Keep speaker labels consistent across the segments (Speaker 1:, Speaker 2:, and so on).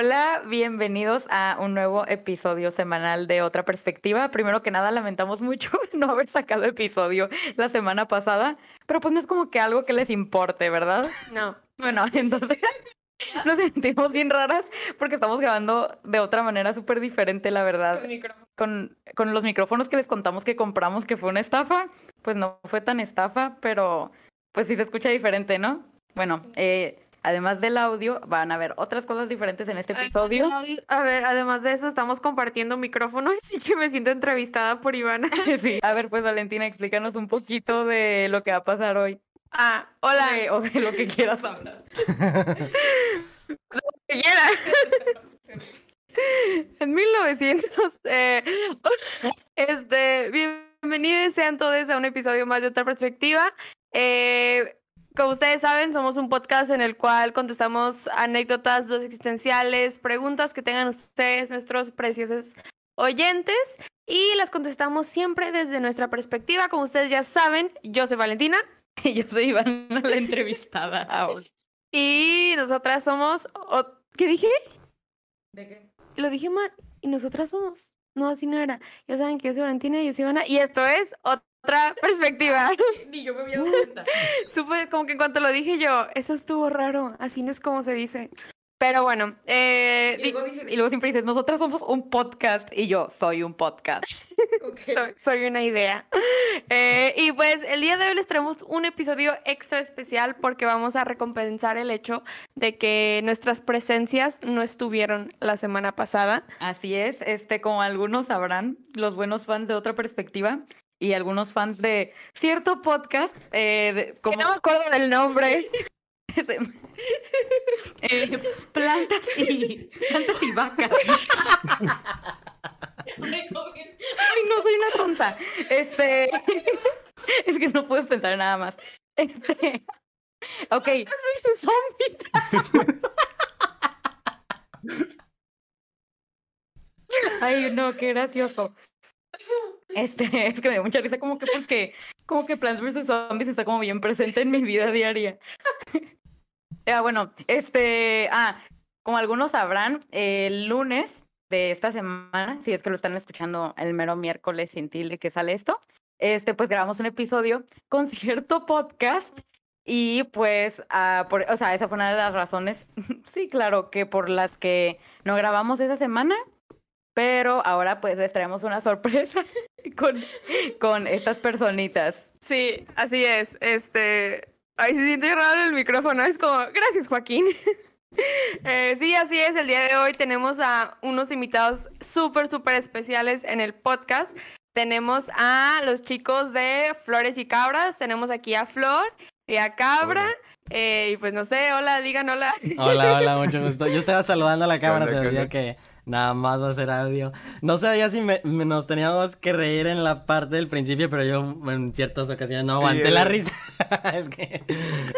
Speaker 1: Hola, bienvenidos a un nuevo episodio semanal de Otra Perspectiva. Primero que nada, lamentamos mucho no haber sacado episodio la semana pasada, pero pues no es como que algo que les importe, ¿verdad?
Speaker 2: No.
Speaker 1: Bueno, entonces nos sentimos bien raras porque estamos grabando de otra manera súper diferente, la verdad. Con, con los micrófonos que les contamos que compramos, que fue una estafa, pues no fue tan estafa, pero pues sí se escucha diferente, ¿no? Bueno, eh, además del audio, van a ver otras cosas diferentes en este episodio.
Speaker 2: A ver, además de eso, estamos compartiendo micrófono, así que me siento entrevistada por Ivana.
Speaker 1: sí. A ver, pues Valentina, explícanos un poquito de lo que va a pasar hoy.
Speaker 2: Ah, hola.
Speaker 1: o de lo que quieras hablar.
Speaker 2: lo que quieras. en 1900, eh, este, bienvenidos sean todos a un episodio más de otra perspectiva. Eh, como ustedes saben, somos un podcast en el cual contestamos anécdotas, dos existenciales, preguntas que tengan ustedes, nuestros preciosos oyentes, y las contestamos siempre desde nuestra perspectiva. Como ustedes ya saben, yo soy Valentina.
Speaker 1: Y yo soy Ivana, la entrevistada ahora.
Speaker 2: Y nosotras somos. ¿Qué dije?
Speaker 1: ¿De qué?
Speaker 2: Lo dije mal. Y nosotras somos. No, así no era. Ya saben que yo soy Valentina y yo soy Ivana. Y esto es otra perspectiva.
Speaker 1: Ni yo me había dado cuenta.
Speaker 2: Supe como que en cuanto lo dije yo, eso estuvo raro. Así no es como se dice. Pero bueno, eh,
Speaker 1: y, luego siempre dices, nosotras somos un podcast y yo soy un podcast.
Speaker 2: soy, una idea. Eh, y pues el día de hoy les traemos un episodio extra especial porque vamos a recompensar el hecho de que nuestras presencias no estuvieron la semana pasada.
Speaker 1: Así es, este, como algunos sabrán, los buenos fans de otra perspectiva y algunos fans de cierto podcast. Eh,
Speaker 2: como... Que no me acuerdo del nombre.
Speaker 1: Eh, plantas y plantas y vacas. Ay, no soy una tonta. Este es que no puedo pensar nada más. Este Ok. Ay, no, qué gracioso. Este, es que me da mucha risa como que porque como que Plants vs Zombies está como bien presente en mi vida diaria. Ah, bueno, este, ah, como algunos sabrán, el lunes de esta semana, si es que lo están escuchando el mero miércoles sin tilde que sale esto, este, pues grabamos un episodio con cierto podcast y pues, ah, por, o sea, esa fue una de las razones, sí, claro, que por las que no grabamos esa semana, pero ahora pues les traemos una sorpresa con, con estas personitas.
Speaker 2: Sí, así es, este, Ay, se siente raro el micrófono. Es como, gracias, Joaquín. Eh, sí, así es. El día de hoy tenemos a unos invitados súper, súper especiales en el podcast. Tenemos a los chicos de Flores y Cabras. Tenemos aquí a Flor y a Cabra. Eh, y pues no sé, hola, digan hola.
Speaker 3: Hola, hola, mucho gusto. Yo estaba saludando a la cámara, se veía que Nada más va a ser audio. No sabía si nos teníamos que reír en la parte del principio, pero yo en ciertas ocasiones no aguanté la risa. es que.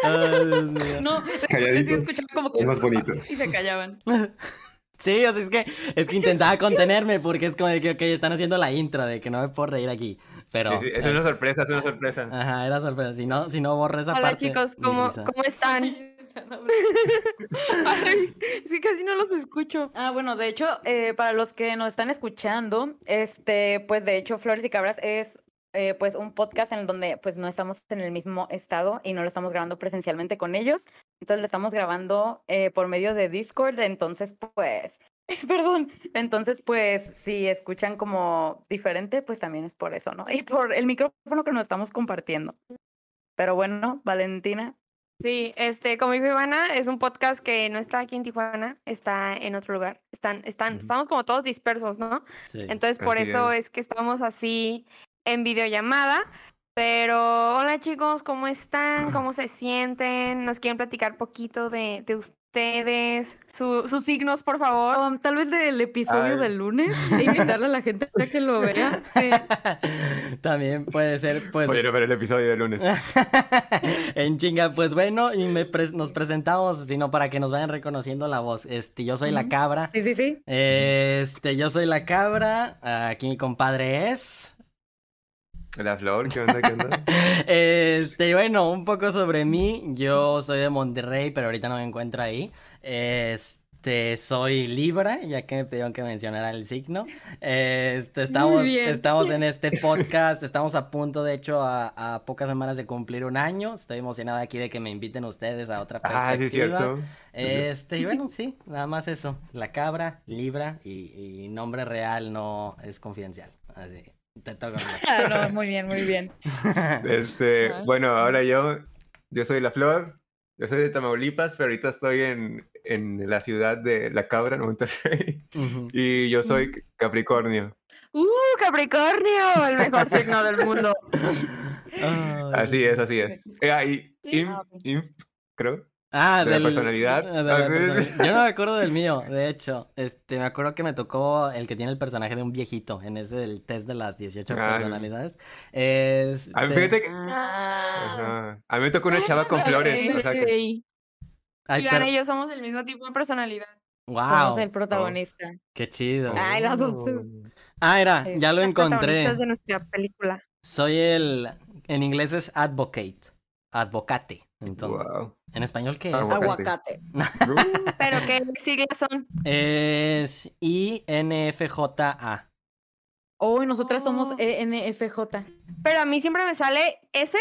Speaker 1: No,
Speaker 4: calladitos. Como que... más bonitos.
Speaker 1: Y se callaban.
Speaker 3: Sí, o sea, es que, es que intentaba contenerme porque es como de que, ok, están haciendo la intro de que no me puedo reír aquí. Pero.
Speaker 4: Sí, es una sorpresa, es una sorpresa.
Speaker 3: Ajá, era sorpresa. Si no, si no borro esa
Speaker 2: Hola,
Speaker 3: parte.
Speaker 2: Hola chicos, ¿cómo, ¿cómo están? sí, casi no los escucho.
Speaker 1: Ah, bueno, de hecho, eh, para los que nos están escuchando, este, pues de hecho, Flores y Cabras es eh, pues un podcast en donde pues no estamos en el mismo estado y no lo estamos grabando presencialmente con ellos. Entonces lo estamos grabando eh, por medio de Discord. Entonces, pues, perdón. Entonces, pues, si escuchan como diferente, pues también es por eso, ¿no? Y por el micrófono que nos estamos compartiendo. Pero bueno, Valentina,
Speaker 2: Sí, este, como dijo Ivana, es un podcast que no está aquí en Tijuana, está en otro lugar. Están, están, estamos como todos dispersos, ¿no? Sí, Entonces, por eso es. que estamos así en videollamada. Pero, hola chicos, ¿cómo están? ¿Cómo se sienten? ¿Nos quieren platicar poquito de, de, ustedes, sus signos, por favor.
Speaker 1: Um, tal vez del episodio del lunes, e invitarle a la gente a que lo vea. Sí.
Speaker 3: También puede ser, pues.
Speaker 4: Voy ver el episodio del lunes.
Speaker 3: en chinga, pues bueno, y me nos presentamos, sino para que nos vayan reconociendo la voz. Este, yo soy la cabra.
Speaker 1: Sí, sí, sí.
Speaker 3: Este, yo soy la cabra. Aquí mi compadre es.
Speaker 4: La flor, ¿qué onda? ¿Qué onda?
Speaker 3: este, bueno, un poco sobre mí. Yo soy de Monterrey, pero ahorita no me encuentro ahí. Este, Este, soy Libra, ya que me pidieron que mencionara el signo. Este, estamos, estamos en este podcast, estamos a punto, de hecho, a, a pocas semanas de cumplir un año. Estoy emocionado aquí de que me inviten ustedes a otra
Speaker 4: Ah, sí, es
Speaker 3: perspectiva.
Speaker 4: cierto.
Speaker 3: Este, y bueno, sí, nada más eso. La cabra, Libra y, y nombre real no es confidencial. Así, te toca.
Speaker 1: Ah, no, muy bien, muy bien.
Speaker 4: Este,
Speaker 1: Ajá.
Speaker 4: bueno, ahora yo, yo soy La Flor, yo soy de Tamaulipas, pero ahorita estoy en, en la ciudad de La Cabra, en Monterrey, y yo soy Capricornio.
Speaker 2: ¡Uh, Capricornio! El mejor signo del mundo.
Speaker 3: Ay.
Speaker 4: Así es, así es. Eh, ah, y
Speaker 2: Sí.
Speaker 4: Imp,
Speaker 1: Ah, ok.
Speaker 4: Imp, creo.
Speaker 3: Ah,
Speaker 4: ¿De la personalidad?
Speaker 3: ah, de la
Speaker 4: Ah,
Speaker 3: personalidad. Yo no me acuerdo del mío, de hecho. Este, me acuerdo que me tocó el que tiene el personaje de un viejito en ese del test de las 18
Speaker 4: Ah,
Speaker 3: personalidades. Este,
Speaker 4: A mí, fíjate que...
Speaker 1: Ah.
Speaker 4: A mí me tocó una chava con
Speaker 2: Sí.
Speaker 4: flores, o sea que...
Speaker 3: ay,
Speaker 2: Ivana
Speaker 3: pero-
Speaker 2: y yo somos del mismo tipo de personalidad.
Speaker 3: wow,
Speaker 1: somos el protagonista.
Speaker 3: qué chido.
Speaker 1: Ay, las dos.
Speaker 4: Oh.
Speaker 3: Ah, era,
Speaker 1: Sí.
Speaker 3: ya lo
Speaker 2: Las
Speaker 3: encontré.
Speaker 2: protagonistas de nuestra película.
Speaker 3: Soy el, en inglés es advocate, advocate. Entonces,
Speaker 4: Wow.
Speaker 3: en español qué es?
Speaker 4: Aguacate.
Speaker 1: Aguacate.
Speaker 2: ¿Pero qué siglas son?
Speaker 3: Es INFJA.
Speaker 1: Oh, y nosotras somos
Speaker 2: Oh.
Speaker 1: ENFJ.
Speaker 2: Pero a mí siempre me sale S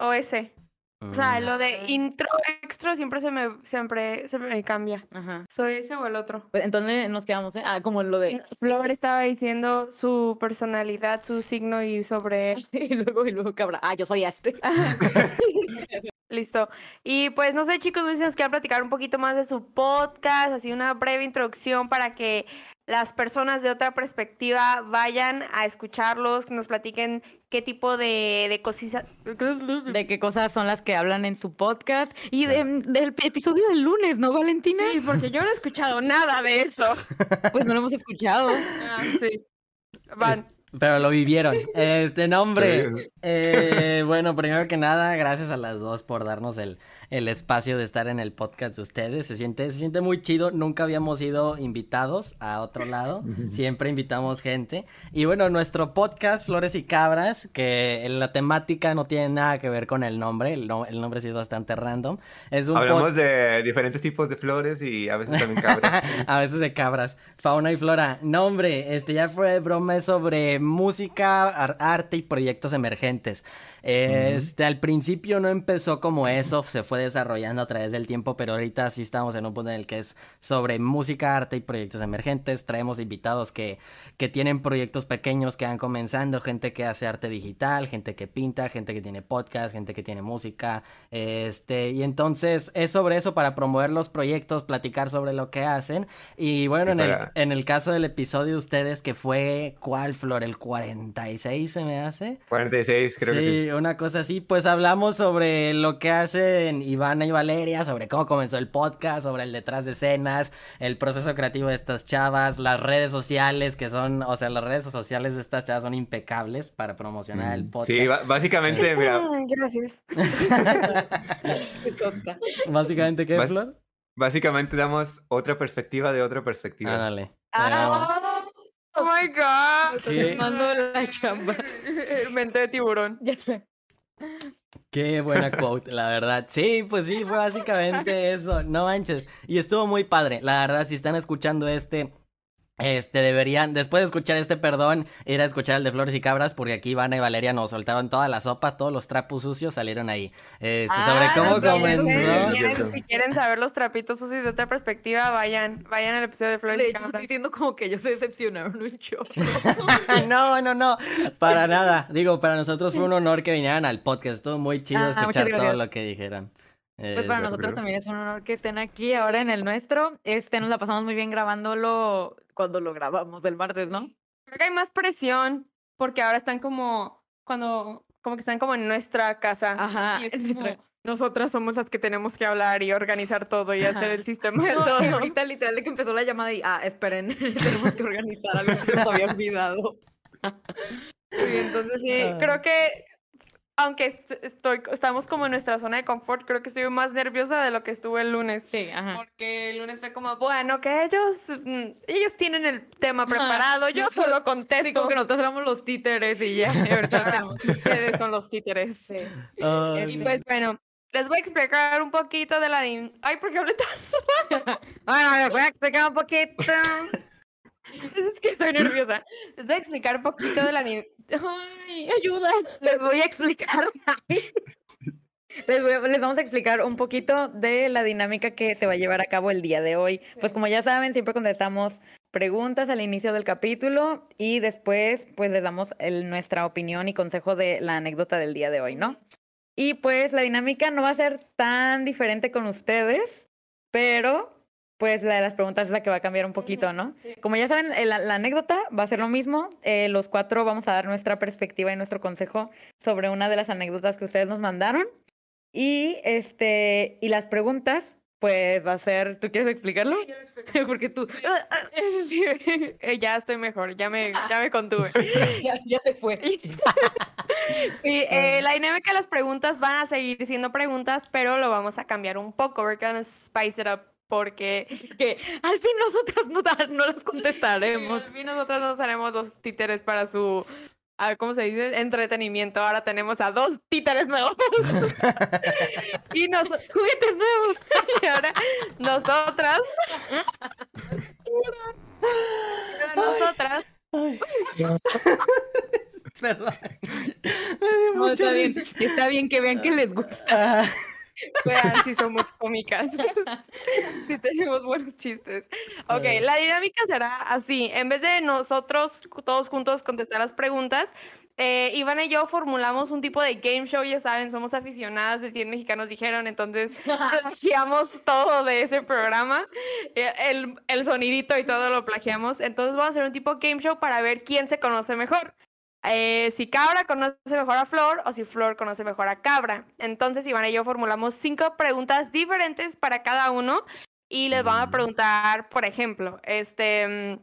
Speaker 2: o S. O sea,
Speaker 3: Mm.
Speaker 2: lo de intro, extra siempre se me, siempre se me cambia.
Speaker 1: Ajá.
Speaker 2: ¿Soy ese o el otro?
Speaker 1: Pues entonces nos quedamos, ¿eh? Ah, como lo de.
Speaker 2: Flor estaba diciendo su personalidad, su signo y sobre él.
Speaker 1: Y luego, y luego cabra. Ah, yo soy este.
Speaker 2: Listo. Y pues no sé, chicos, no sé si nos quieran platicar un poquito más de su podcast, así una breve introducción para que las personas de otra perspectiva vayan a escucharlos, que nos platiquen qué tipo de, de cositas.
Speaker 1: De qué cosas son las que hablan en su podcast. Y de- del episodio del lunes, ¿no, Valentina?
Speaker 2: Sí, porque yo no he escuchado nada de eso.
Speaker 1: Pues no lo hemos escuchado.
Speaker 2: Ah, sí. Van.
Speaker 3: Pero lo vivieron. Este nombre. Eh, bueno, primero que nada, gracias a las dos por darnos el, el espacio de estar en el podcast de ustedes. Se siente, se siente muy chido. Nunca habíamos ido invitados a otro lado. Siempre invitamos gente. Y bueno, nuestro podcast, Flores y Cabras, que la temática no tiene nada que ver con el nombre. El, no- el nombre sí es bastante random. Es un
Speaker 4: Hablamos
Speaker 3: pod-
Speaker 4: de diferentes tipos de flores y a veces también cabras.
Speaker 3: a veces de cabras. Fauna y flora. No, hombre, este ya fue broma es sobre música, ar- arte y proyectos emergentes. Este, al principio no empezó como eso, se fue desarrollando a través del tiempo, pero ahorita sí estamos en un punto en el que es sobre música, arte y proyectos emergentes. Traemos invitados que, que tienen proyectos pequeños que van comenzando, gente que hace arte digital, gente que pinta, gente que tiene podcast, gente que tiene música. Este, y entonces es sobre eso para promover los proyectos, platicar sobre lo que hacen. Y bueno,
Speaker 4: Y
Speaker 3: en el, en el caso del episodio de ustedes, que fue, ¿cuál flor? ¿El 46 se me hace?
Speaker 4: 46, creo que sí.
Speaker 3: Una cosa así. Pues hablamos sobre lo que hacen Ivana y Valeria, sobre cómo comenzó el podcast, sobre el detrás de escenas, el proceso creativo de estas chavas, las redes sociales que son, o sea, las redes sociales de estas chavas son impecables para promocionar el
Speaker 4: Mm,
Speaker 3: podcast.
Speaker 4: Sí, básicamente, mira,
Speaker 2: Gracias.
Speaker 3: Básicamente, ¿qué,
Speaker 4: Vas-
Speaker 3: Flor?
Speaker 4: básicamente damos otra perspectiva de otra perspectiva.
Speaker 3: Ándale.
Speaker 2: Ah, oh my god.
Speaker 3: ¿Qué?
Speaker 1: Mando la chamba.
Speaker 2: Mente de tiburón.
Speaker 3: Qué buena quote, la verdad. Sí, pues sí, fue básicamente eso. No manches. Y estuvo muy padre. La verdad, si están escuchando este, este, deberían, después de escuchar este, perdón, ir a escuchar el de Flores y Cabras, porque aquí Ivana y Valeria nos soltaron toda la sopa, todos los trapos sucios salieron ahí. Este, sobre
Speaker 1: Ah,
Speaker 3: cómo
Speaker 1: sí,
Speaker 3: comenzó.
Speaker 2: Si quieren,
Speaker 4: Cierto.
Speaker 2: si quieren saber los trapitos sucios de otra perspectiva, vayan, vayan al episodio de Flores
Speaker 1: De
Speaker 2: y
Speaker 1: hecho,
Speaker 2: Cabras.
Speaker 1: estoy diciendo como que ellos se decepcionaron un show.
Speaker 3: no, no, no, para nada. Digo, para nosotros fue un honor que vinieran al podcast. Estuvo muy chido
Speaker 1: Ah,
Speaker 3: escuchar todo lo que dijeron.
Speaker 1: Pues para nosotros
Speaker 4: Pero-
Speaker 1: también es un honor que estén aquí ahora en el nuestro. Este, nos la pasamos muy bien grabándolo cuando lo grabamos el martes, ¿no?
Speaker 2: Creo que hay más presión porque ahora están como cuando como que están como en nuestra casa.
Speaker 1: Ajá,
Speaker 2: y es como, nosotras somos las que tenemos que hablar y organizar todo y hacer
Speaker 1: Ajá.
Speaker 2: el sistema de
Speaker 1: No,
Speaker 2: todo.
Speaker 1: ahorita literal de que empezó la llamada y, ah, esperen, tenemos que organizar algo que nos había olvidado.
Speaker 2: Y entonces sí, creo que aunque est- estoy, estamos como en nuestra zona de confort, creo que estoy más nerviosa de lo que estuve el lunes.
Speaker 1: Sí, ajá.
Speaker 2: Porque el lunes fue como, bueno, que ellos, mm, ellos tienen el tema
Speaker 1: Ajá.
Speaker 2: preparado, yo solo
Speaker 1: Sí,
Speaker 2: contesto.
Speaker 1: como que nosotros éramos los títeres y ya,
Speaker 2: Ajá,
Speaker 1: hacemos.
Speaker 2: Ustedes son los títeres.
Speaker 1: Sí.
Speaker 3: Ay,
Speaker 2: Y pues bueno, Les voy a explicar un poquito de la... Ay, ¿por qué hablé tan...?
Speaker 1: Bueno, les voy a explicar un poquito.
Speaker 2: Es que soy nerviosa. Les voy a explicar un poquito de la... Ay, ayuda.
Speaker 1: Les voy a explicar. Les, voy- les vamos a explicar un poquito de la dinámica que se va a llevar a cabo el día de hoy. Pues como ya saben, siempre contestamos preguntas al inicio del capítulo y después pues les damos el- nuestra opinión y consejo de la anécdota del día de hoy, ¿no? Y pues la dinámica no va a ser tan diferente con ustedes, pero pues la de las preguntas es la que va a cambiar un poquito, ¿no?
Speaker 2: Sí.
Speaker 1: Como ya saben, la, la anécdota va a ser lo mismo. eh, los cuatro vamos a dar nuestra perspectiva y nuestro consejo sobre una de las anécdotas que ustedes nos mandaron. Y este, y las preguntas, pues va a ser. ¿Tú quieres explicarlo? Porque tú
Speaker 2: Sí, eh, ya estoy mejor, ya me, ya me contuve.
Speaker 1: ya, ya se fue.
Speaker 2: Sí, eh, la dinámica de las preguntas van a seguir siendo preguntas, pero lo vamos a cambiar un poco. We're gonna spice it up porque
Speaker 1: Que al fin nosotros no, no las
Speaker 2: al
Speaker 1: contestaremos.
Speaker 2: fin nosotros nos haremos los títeres para su, ah, ¿cómo se dice? Entretenimiento. Ahora tenemos a dos títeres nuevos. y, nos,
Speaker 1: Juguetes nuevos.
Speaker 2: y ahora nosotras. nosotras.
Speaker 3: Ay. Perdón. Me dio
Speaker 1: No,
Speaker 3: mucha
Speaker 1: está bien. Está que vean que les gusta.
Speaker 2: Vean si somos cómicas. si tenemos buenos chistes. Ok, la dinámica será así. En vez de nosotros todos juntos contestar las preguntas, eh, Ivana y yo formulamos un tipo de game show, ya saben, somos aficionadas de 100 mexicanos dijeron, entonces plagiamos todo de ese programa, eh, el, el sonidito y todo lo plagiamos. Entonces vamos a hacer un tipo game show para ver quién se conoce mejor. Eh, si Cabra conoce mejor a Flor o si Flor conoce mejor a Cabra. Entonces, Iván y yo formulamos cinco preguntas diferentes para cada uno y les vamos a preguntar, por ejemplo, este,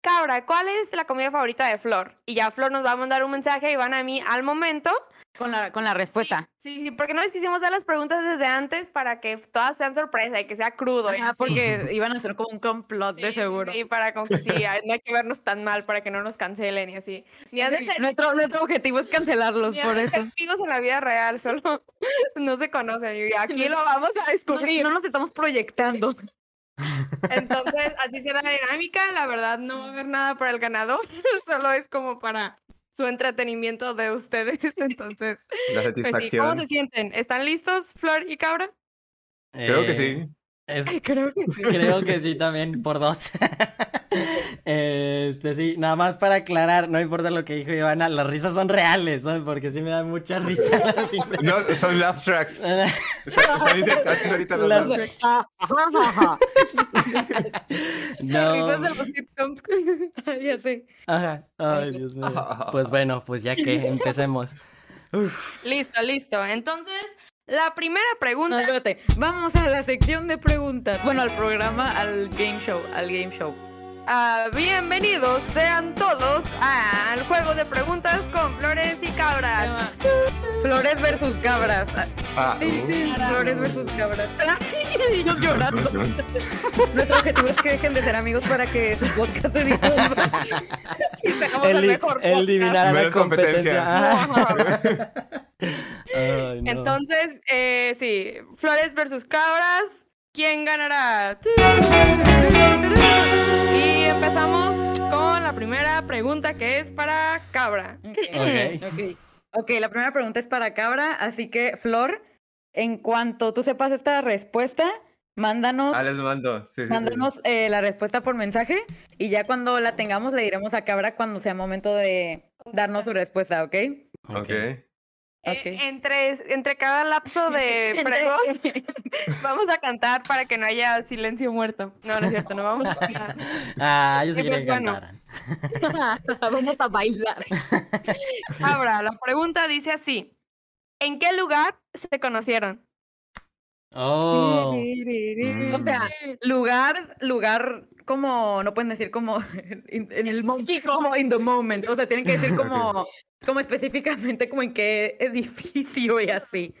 Speaker 2: Cabra, ¿cuál es la comida favorita de Flor? Y ya Flor nos va a mandar un mensaje Iván a mí al momento.
Speaker 1: Con la, con la respuesta.
Speaker 2: Sí, sí, porque no les quisimos dar las preguntas desde antes para que todas sean sorpresa y que sea crudo. así.
Speaker 1: porque iban a hacer como un complot
Speaker 2: Sí,
Speaker 1: de seguro.
Speaker 2: Sí, para como que sí, no hay que vernos tan mal para que no nos cancelen y así. Ni ser-
Speaker 1: Nuestro, nuestro objetivo es cancelarlos
Speaker 2: ni
Speaker 1: por eso.
Speaker 2: ser amigos en la vida real, solo no se conocen. Y aquí lo vamos a
Speaker 1: No,
Speaker 2: descubrir.
Speaker 1: no nos estamos proyectando.
Speaker 2: Entonces, así será la dinámica. La verdad, no va a haber nada para el ganador. Solo es como para su entretenimiento de ustedes. Entonces,
Speaker 4: La
Speaker 2: pues sí, ¿cómo
Speaker 4: satisfacción.
Speaker 2: se sienten? ¿Están listos, Flor y Cabra?
Speaker 4: Creo que
Speaker 3: eh,
Speaker 4: sí.
Speaker 3: Es-
Speaker 2: Creo que sí.
Speaker 3: Creo que sí, también, por dos. Este, sí, nada más para aclarar, no importa lo que dijo Ivana, las risas son reales, ¿sabes? Porque sí me dan mucha risa.
Speaker 4: No, son laugh tracks. Están insertados ahorita los
Speaker 3: Las-
Speaker 4: laugh tracks.
Speaker 3: No,
Speaker 2: Risas de los sitcoms.
Speaker 1: ya sé.
Speaker 3: ajá, ay, Dios mío. Pues bueno, pues ya que empecemos. Uf,
Speaker 2: listo, listo. Entonces, la primera
Speaker 1: No,
Speaker 2: pregunta.
Speaker 1: espérate. Vamos a la sección de preguntas. Bueno, al programa, al game show, al game show.
Speaker 2: Ah, bienvenidos sean todos al juego de preguntas con flores.
Speaker 1: Flores versus cabras.
Speaker 4: Ah, uh.
Speaker 1: Flores versus cabras. Y ellos llorando. Nuestro objetivo es que dejen de ser amigos para que su podcast se disuelva.
Speaker 2: Y sacamos el,
Speaker 3: el,
Speaker 2: mejor podcast.
Speaker 3: eliminar a la
Speaker 4: competencia.
Speaker 3: competencia. Ajá. Ay, no.
Speaker 2: Entonces, eh, sí, flores versus cabras. ¿Quién ganará? Y empezamos con la primera pregunta que es para cabra.
Speaker 3: Ok.
Speaker 1: ok. Ok, la primera pregunta es para Cabra, así que Flor, en cuanto tú sepas esta respuesta, mándanos,
Speaker 4: Ah, les mando. Sí, sí, sí.
Speaker 1: mándanos eh, la respuesta por mensaje y ya cuando la tengamos le diremos a Cabra cuando sea momento de darnos su respuesta, ¿ok?
Speaker 4: Ok.
Speaker 2: Eh, entre, entre cada lapso de pregos, vamos a cantar para que no haya silencio muerto. No, no es cierto, no vamos a cantar.
Speaker 3: Ah, yo sí quería
Speaker 2: pues
Speaker 3: que
Speaker 2: bueno.
Speaker 3: cantaran.
Speaker 1: Vamos a bailar.
Speaker 2: Cabra, la pregunta dice así. ¿En qué lugar se conocieron?
Speaker 3: Oh.
Speaker 4: Mm.
Speaker 1: O sea, lugar, lugar como, no pueden decir como en el mo- como in the moment. O sea, tienen que decir como, como específicamente como en qué edificio y así.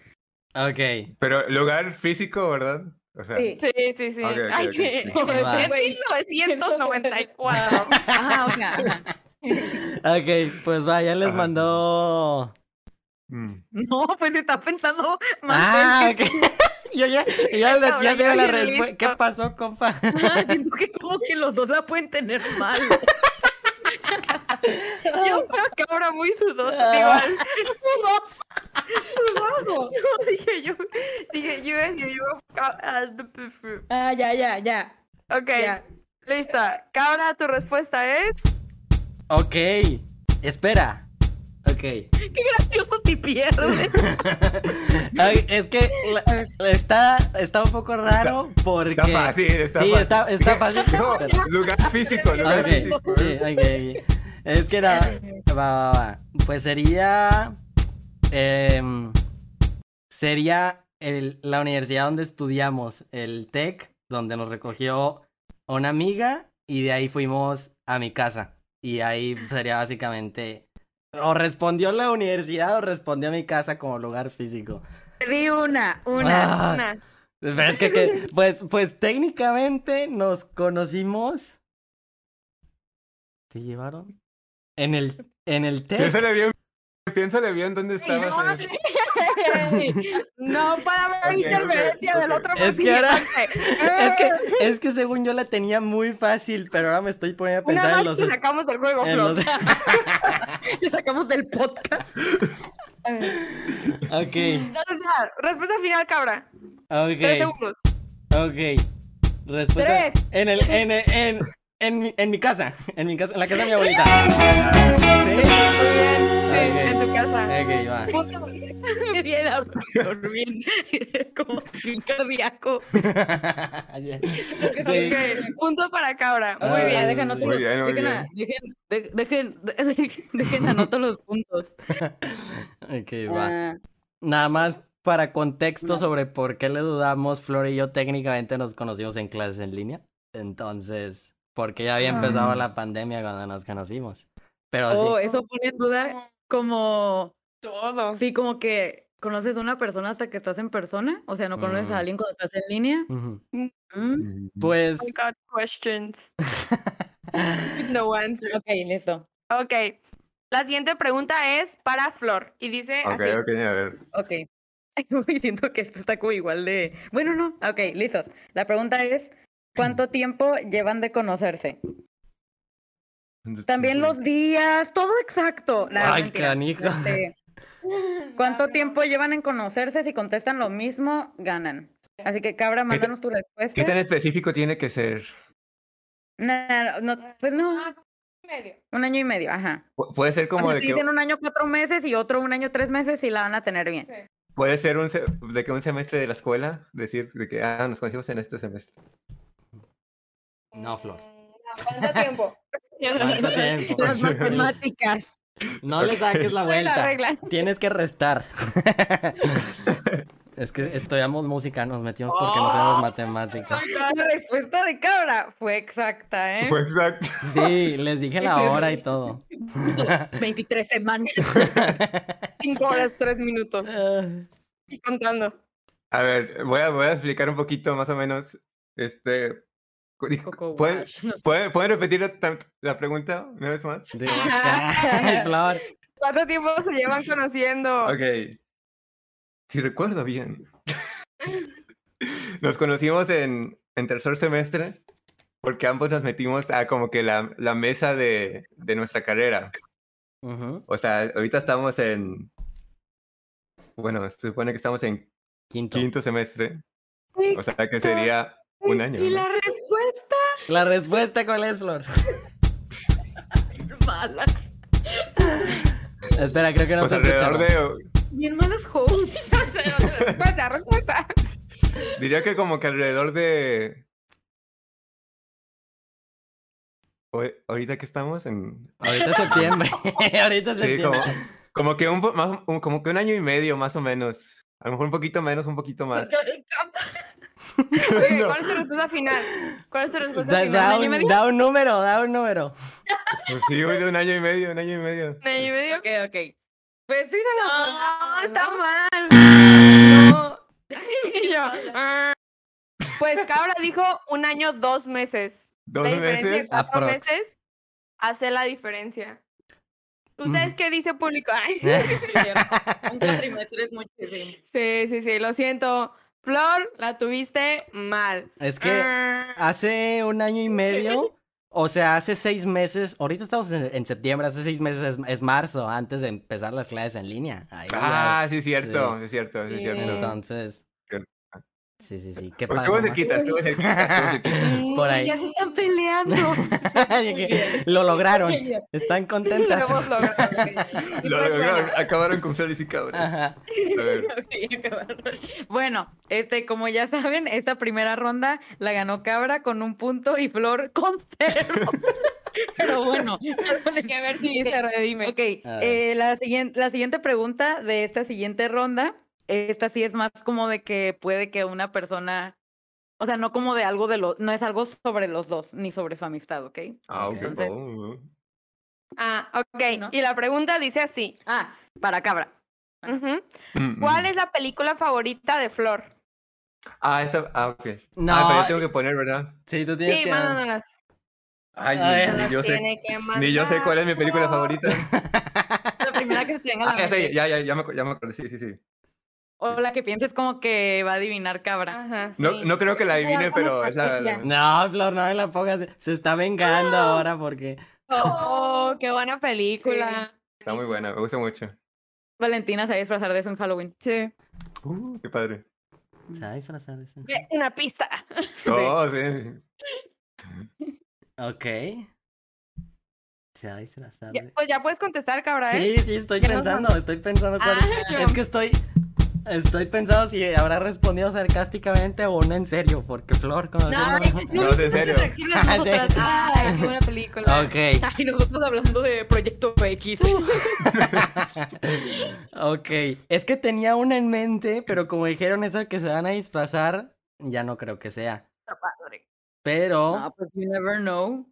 Speaker 3: Ok.
Speaker 4: Pero lugar físico, ¿verdad? O sea,
Speaker 1: Sí.
Speaker 2: Sí, sí, sí.
Speaker 4: Ok, ok,
Speaker 2: Ay,
Speaker 4: ok,
Speaker 2: sí.
Speaker 4: sí.
Speaker 3: Va.
Speaker 2: En 1994.
Speaker 1: Ajá, o sea, ajá.
Speaker 3: Ok, pues va, ya les
Speaker 4: Ajá.
Speaker 3: mandó
Speaker 4: Mm.
Speaker 1: No, pues está pensando más.
Speaker 3: Ah. Yo ya, yo ya,
Speaker 2: Ahora
Speaker 3: ya la respuesta. ¿Qué pasó, compa?
Speaker 1: Ah, siento que como que los dos la pueden tener mal.
Speaker 2: Yo veo a cabra muy sudosa.
Speaker 3: Ah.
Speaker 2: Igual.
Speaker 1: Sudado.
Speaker 2: No, dije yo. Dije yo. Dije yo. ah, f-
Speaker 1: Ah, ya, ya, ya.
Speaker 2: Ok.
Speaker 1: ya.
Speaker 2: Lista. Cabra, tu respuesta es.
Speaker 3: Ok. Espera. Ok.
Speaker 1: Qué gracioso si pierdes.
Speaker 3: Ay, es que la- está, está un poco raro porque.
Speaker 4: Está fácil, está
Speaker 3: sí,
Speaker 4: fácil.
Speaker 3: está, está fácil.
Speaker 4: No,
Speaker 3: pero-
Speaker 4: lugar físico, lugar
Speaker 3: Ok,
Speaker 4: físico.
Speaker 3: sí, ok, ok. Es que era. Va, va, va. Pues sería. em, sería el- la universidad donde estudiamos, el TEC, donde nos recogió una amiga y de ahí fuimos a mi casa. Y ahí sería básicamente. O respondió la universidad o respondió a mi casa como lugar físico.
Speaker 1: Di una, una.
Speaker 3: Ah,
Speaker 2: Una.
Speaker 3: Pero es que, que- pues, pues técnicamente nos conocimos. ¿Te llevaron? En el, en el TEC.
Speaker 4: Piénsale bien, piénsale bien dónde estabas.
Speaker 2: No puede haber
Speaker 4: Ok, ok,
Speaker 2: interferencia del otro
Speaker 3: Es que ahora-. Es que, es que según yo la tenía muy fácil, pero ahora me estoy poniendo a
Speaker 2: Una
Speaker 3: pensar
Speaker 2: más
Speaker 3: en los.
Speaker 2: que sacamos del juego, Flo.
Speaker 3: los-
Speaker 1: Te sacamos del podcast.
Speaker 3: ok,
Speaker 2: Entonces ya, respuesta final, cabra. Tres
Speaker 3: ok,
Speaker 2: segundos.
Speaker 3: ok. Respuesta.
Speaker 2: Tres.
Speaker 3: En el, en, el- en, en, mi, en mi casa. En mi casa, en la casa de mi abuelita. ¿Sí?
Speaker 2: En su casa.
Speaker 3: Ok, va.
Speaker 1: Bien, por bien. Como bien cardíaco.
Speaker 3: Sí.
Speaker 2: Punto para cabra. Muy
Speaker 3: Ah,
Speaker 2: bien.
Speaker 1: Dejen,
Speaker 3: Muy
Speaker 1: los-
Speaker 4: bien, muy
Speaker 1: dejen,
Speaker 4: bien.
Speaker 1: a- dejen, de- dejen, de- dejen anoto los puntos.
Speaker 3: Ok, va.
Speaker 1: Ah,
Speaker 3: Nada más para contexto
Speaker 1: No.
Speaker 3: sobre por qué le dudamos, Flor y yo técnicamente nos conocimos en clases en línea. Entonces, porque ya había empezado
Speaker 4: Ah.
Speaker 3: la pandemia cuando nos conocimos. Pero
Speaker 1: oh,
Speaker 3: sí.
Speaker 1: eso pone en duda como,
Speaker 2: Todo.
Speaker 1: sí, como que conoces a una persona hasta que estás en persona. O sea, no conoces
Speaker 3: Mm.
Speaker 1: a alguien cuando estás en línea.
Speaker 3: Ujú.
Speaker 1: Mm,
Speaker 3: Pues.
Speaker 2: I got questions. No answers.
Speaker 1: Ok, listo.
Speaker 2: Ok. La siguiente pregunta es para Flor. Y dice
Speaker 4: Ok,
Speaker 2: así.
Speaker 4: ok, a ver.
Speaker 1: Ok. Uy, siento que esto está como igual de... Bueno, no. Ok, listos. La pregunta es, ¿cuánto tiempo llevan de conocerse? También los días, todo exacto. Nah,
Speaker 3: Ay,
Speaker 1: mentira.
Speaker 3: canijo.
Speaker 1: Este, ¿Cuánto tiempo llevan en conocerse? Si contestan lo mismo, ganan. Así que, Cabra, mándanos tu respuesta.
Speaker 4: ¿Qué tan específico tiene que ser?
Speaker 1: Nah, no, pues no,
Speaker 2: medio.
Speaker 1: un año y medio, ajá.
Speaker 4: Pu- Puede ser
Speaker 1: O
Speaker 4: como
Speaker 1: sea,
Speaker 4: de
Speaker 1: si
Speaker 4: que
Speaker 1: dicen un año cuatro meses y otro un año tres meses, sí la van a tener bien.
Speaker 4: puede ser un de que un semestre de la escuela, decir de que ah, nos conocimos en este semestre.
Speaker 3: No, Flor.
Speaker 2: Mm, ¿Cuánto tiempo?
Speaker 1: Las matemáticas.
Speaker 3: No le saques la
Speaker 2: Las
Speaker 3: vuelta.
Speaker 2: reglas.
Speaker 3: Tienes que restar. es que estudiamos música, nos metimos porque no sabemos matemáticas.
Speaker 1: La respuesta de Cabra fue exacta, ¿eh?
Speaker 4: Fue exacto.
Speaker 3: Sí, les dije la hora y todo.
Speaker 1: 23 semanas.
Speaker 2: Cinco horas, tres minutos. Y contando.
Speaker 4: A ver, voy a, voy a explicar un poquito más o menos. Este. ¿Pueden. ¿pueden, pueden repetir la, pregunta una vez más?
Speaker 3: Flor.
Speaker 2: ¿Cuánto tiempo se llevan conociendo?
Speaker 4: Ok. Si recuerdo bien. Nos conocimos en, en tercer semestre porque ambos nos metimos a como que la, la mesa de, de nuestra carrera.
Speaker 3: Ujú.
Speaker 4: O sea, ahorita estamos en... Bueno, se supone que estamos en
Speaker 3: Quinto.
Speaker 4: quinto semestre. O sea, que sería un año.
Speaker 1: Y
Speaker 4: ¿no?
Speaker 1: la respuesta,
Speaker 3: La respuesta, ¿cuál es, Flor?
Speaker 1: malas.
Speaker 3: Espera, creo que no
Speaker 4: Pues
Speaker 3: te
Speaker 4: alrededor
Speaker 3: escucharon.
Speaker 4: de...
Speaker 1: Bien malas hosts.
Speaker 2: Respuesta, respuesta.
Speaker 4: Diría que como que alrededor de... Ahorita que estamos en...
Speaker 3: Ahorita es septiembre. Ahorita es
Speaker 4: Sí,
Speaker 3: septiembre.
Speaker 4: como, como que un, más, un- como que un año y medio más o menos. A lo mejor un poquito menos, un poquito más. No.
Speaker 2: ¿Cuál es tu respuesta final? ¿Cuál es tu respuesta
Speaker 3: Da,
Speaker 2: final?
Speaker 3: da un,
Speaker 1: medio?
Speaker 3: da un número, da un número.
Speaker 4: Pues sí, güey, de un año y medio, un año y medio.
Speaker 2: ¿Un año y medio?
Speaker 1: Ok, ok. Pues sí, se
Speaker 2: No, está
Speaker 1: ¿no?
Speaker 2: mal. No. Y yo, ah. Pues Cabra dijo un año, dos meses.
Speaker 4: Dos
Speaker 2: la diferencia de
Speaker 4: meses.
Speaker 2: cuatro
Speaker 3: Aprox.
Speaker 2: meses hace la diferencia. ¿Ustedes qué dice público? Ay,
Speaker 1: Un cuatrimestre es muchísimo.
Speaker 2: sí, sí, sí, lo siento. Flor, la tuviste mal.
Speaker 3: Es que hace un año y medio, o sea, hace seis meses, ahorita estamos en, en septiembre, hace seis meses es, es marzo, antes de empezar las clases en línea. Ahí ya-
Speaker 4: Ah, sí, cierto,
Speaker 3: Sí.
Speaker 4: cierto, sí, es
Speaker 2: Sí.
Speaker 4: cierto.
Speaker 3: Entonces,
Speaker 4: Cierto.
Speaker 3: Sí, sí, sí. ¿Qué
Speaker 4: Pues
Speaker 3: pasa?
Speaker 4: estuvo
Speaker 3: más?
Speaker 4: cerquita, estuvo cerquita.
Speaker 3: Por ahí.
Speaker 1: Ya se están peleando.
Speaker 3: Lo lograron. Están
Speaker 2: Lo
Speaker 3: contentas.
Speaker 2: hemos logrado.
Speaker 4: Lo lograron, acabaron con flores y cabras.
Speaker 3: Ajá.
Speaker 4: A ver,
Speaker 1: Sí, qué bárbaro. bueno, este, como ya saben, esta primera ronda la ganó Cabra con un punto y Flor con cero. Pero bueno,
Speaker 2: Hay que ver si se redime.
Speaker 1: ok.
Speaker 3: A
Speaker 1: eh, la, siguiente, la siguiente pregunta de esta siguiente ronda, esta sí es más como de que puede que una persona, o sea, no como de algo de los, no es algo sobre los dos, ni sobre su amistad, ¿ok?
Speaker 4: ah,
Speaker 3: Ok.
Speaker 1: Entonces-
Speaker 4: oh,
Speaker 2: Ah, ok.
Speaker 1: ¿No?
Speaker 2: Y la pregunta dice así.
Speaker 1: Ah, para Cabra.
Speaker 2: Ujú.
Speaker 4: mm,
Speaker 2: ¿Cuál
Speaker 4: mm.
Speaker 2: es la película favorita de Flor?
Speaker 4: Ah, esta, ah, ok.
Speaker 3: No.
Speaker 4: Ah, pero yo tengo que poner, ¿verdad?
Speaker 3: Sí, tú tienes
Speaker 2: Sí,
Speaker 3: que.
Speaker 2: mándanos.
Speaker 4: Ay, ni,
Speaker 2: Las
Speaker 4: yo sé,
Speaker 2: tiene que
Speaker 4: ni yo sé cuál es mi
Speaker 2: mandar,
Speaker 4: película favorita.
Speaker 1: La primera que se tenga la
Speaker 4: Ah, ya sé, ya, ya, ya me, ya me acuerdo, sí, sí, sí.
Speaker 1: O la que pienses como que va a adivinar Cabra.
Speaker 2: Ajá,
Speaker 4: No,
Speaker 2: sí.
Speaker 4: no creo que la adivine, pero es la...
Speaker 1: estrategia.
Speaker 4: la-
Speaker 3: No, Flor, no me la pongas. Se está vengando ahora porque.
Speaker 2: Oh, qué buena película.
Speaker 4: Está muy buena, me gusta mucho.
Speaker 1: Valentina se va a disfrazar de eso en Halloween.
Speaker 2: Sí.
Speaker 4: Uh, qué padre.
Speaker 3: Se va a disfrazar de eso.
Speaker 2: Una pista.
Speaker 4: Oh, sí.
Speaker 3: Ok. Se va a disfrazar
Speaker 2: Ya,
Speaker 3: de.
Speaker 2: pues ya puedes contestar, cabra, ¿eh?
Speaker 3: Sí, sí, estoy
Speaker 2: ¿Qué nos
Speaker 3: pensando, estoy pensando cuál.
Speaker 2: Ah, yo-
Speaker 3: Es que estoy. Estoy pensando si habrá respondido sarcásticamente o no en serio, porque Flor, como
Speaker 2: No,
Speaker 4: No, es en serio.
Speaker 2: Ay, qué buena película.
Speaker 3: Ok,
Speaker 1: Ay, nosotros hablando de Proyecto X.
Speaker 3: ok. Es que tenía una en mente, pero como dijeron eso de que se van a disfrazar, ya no creo que sea.
Speaker 1: Está padre.
Speaker 3: Pero,
Speaker 1: No, pues you never know.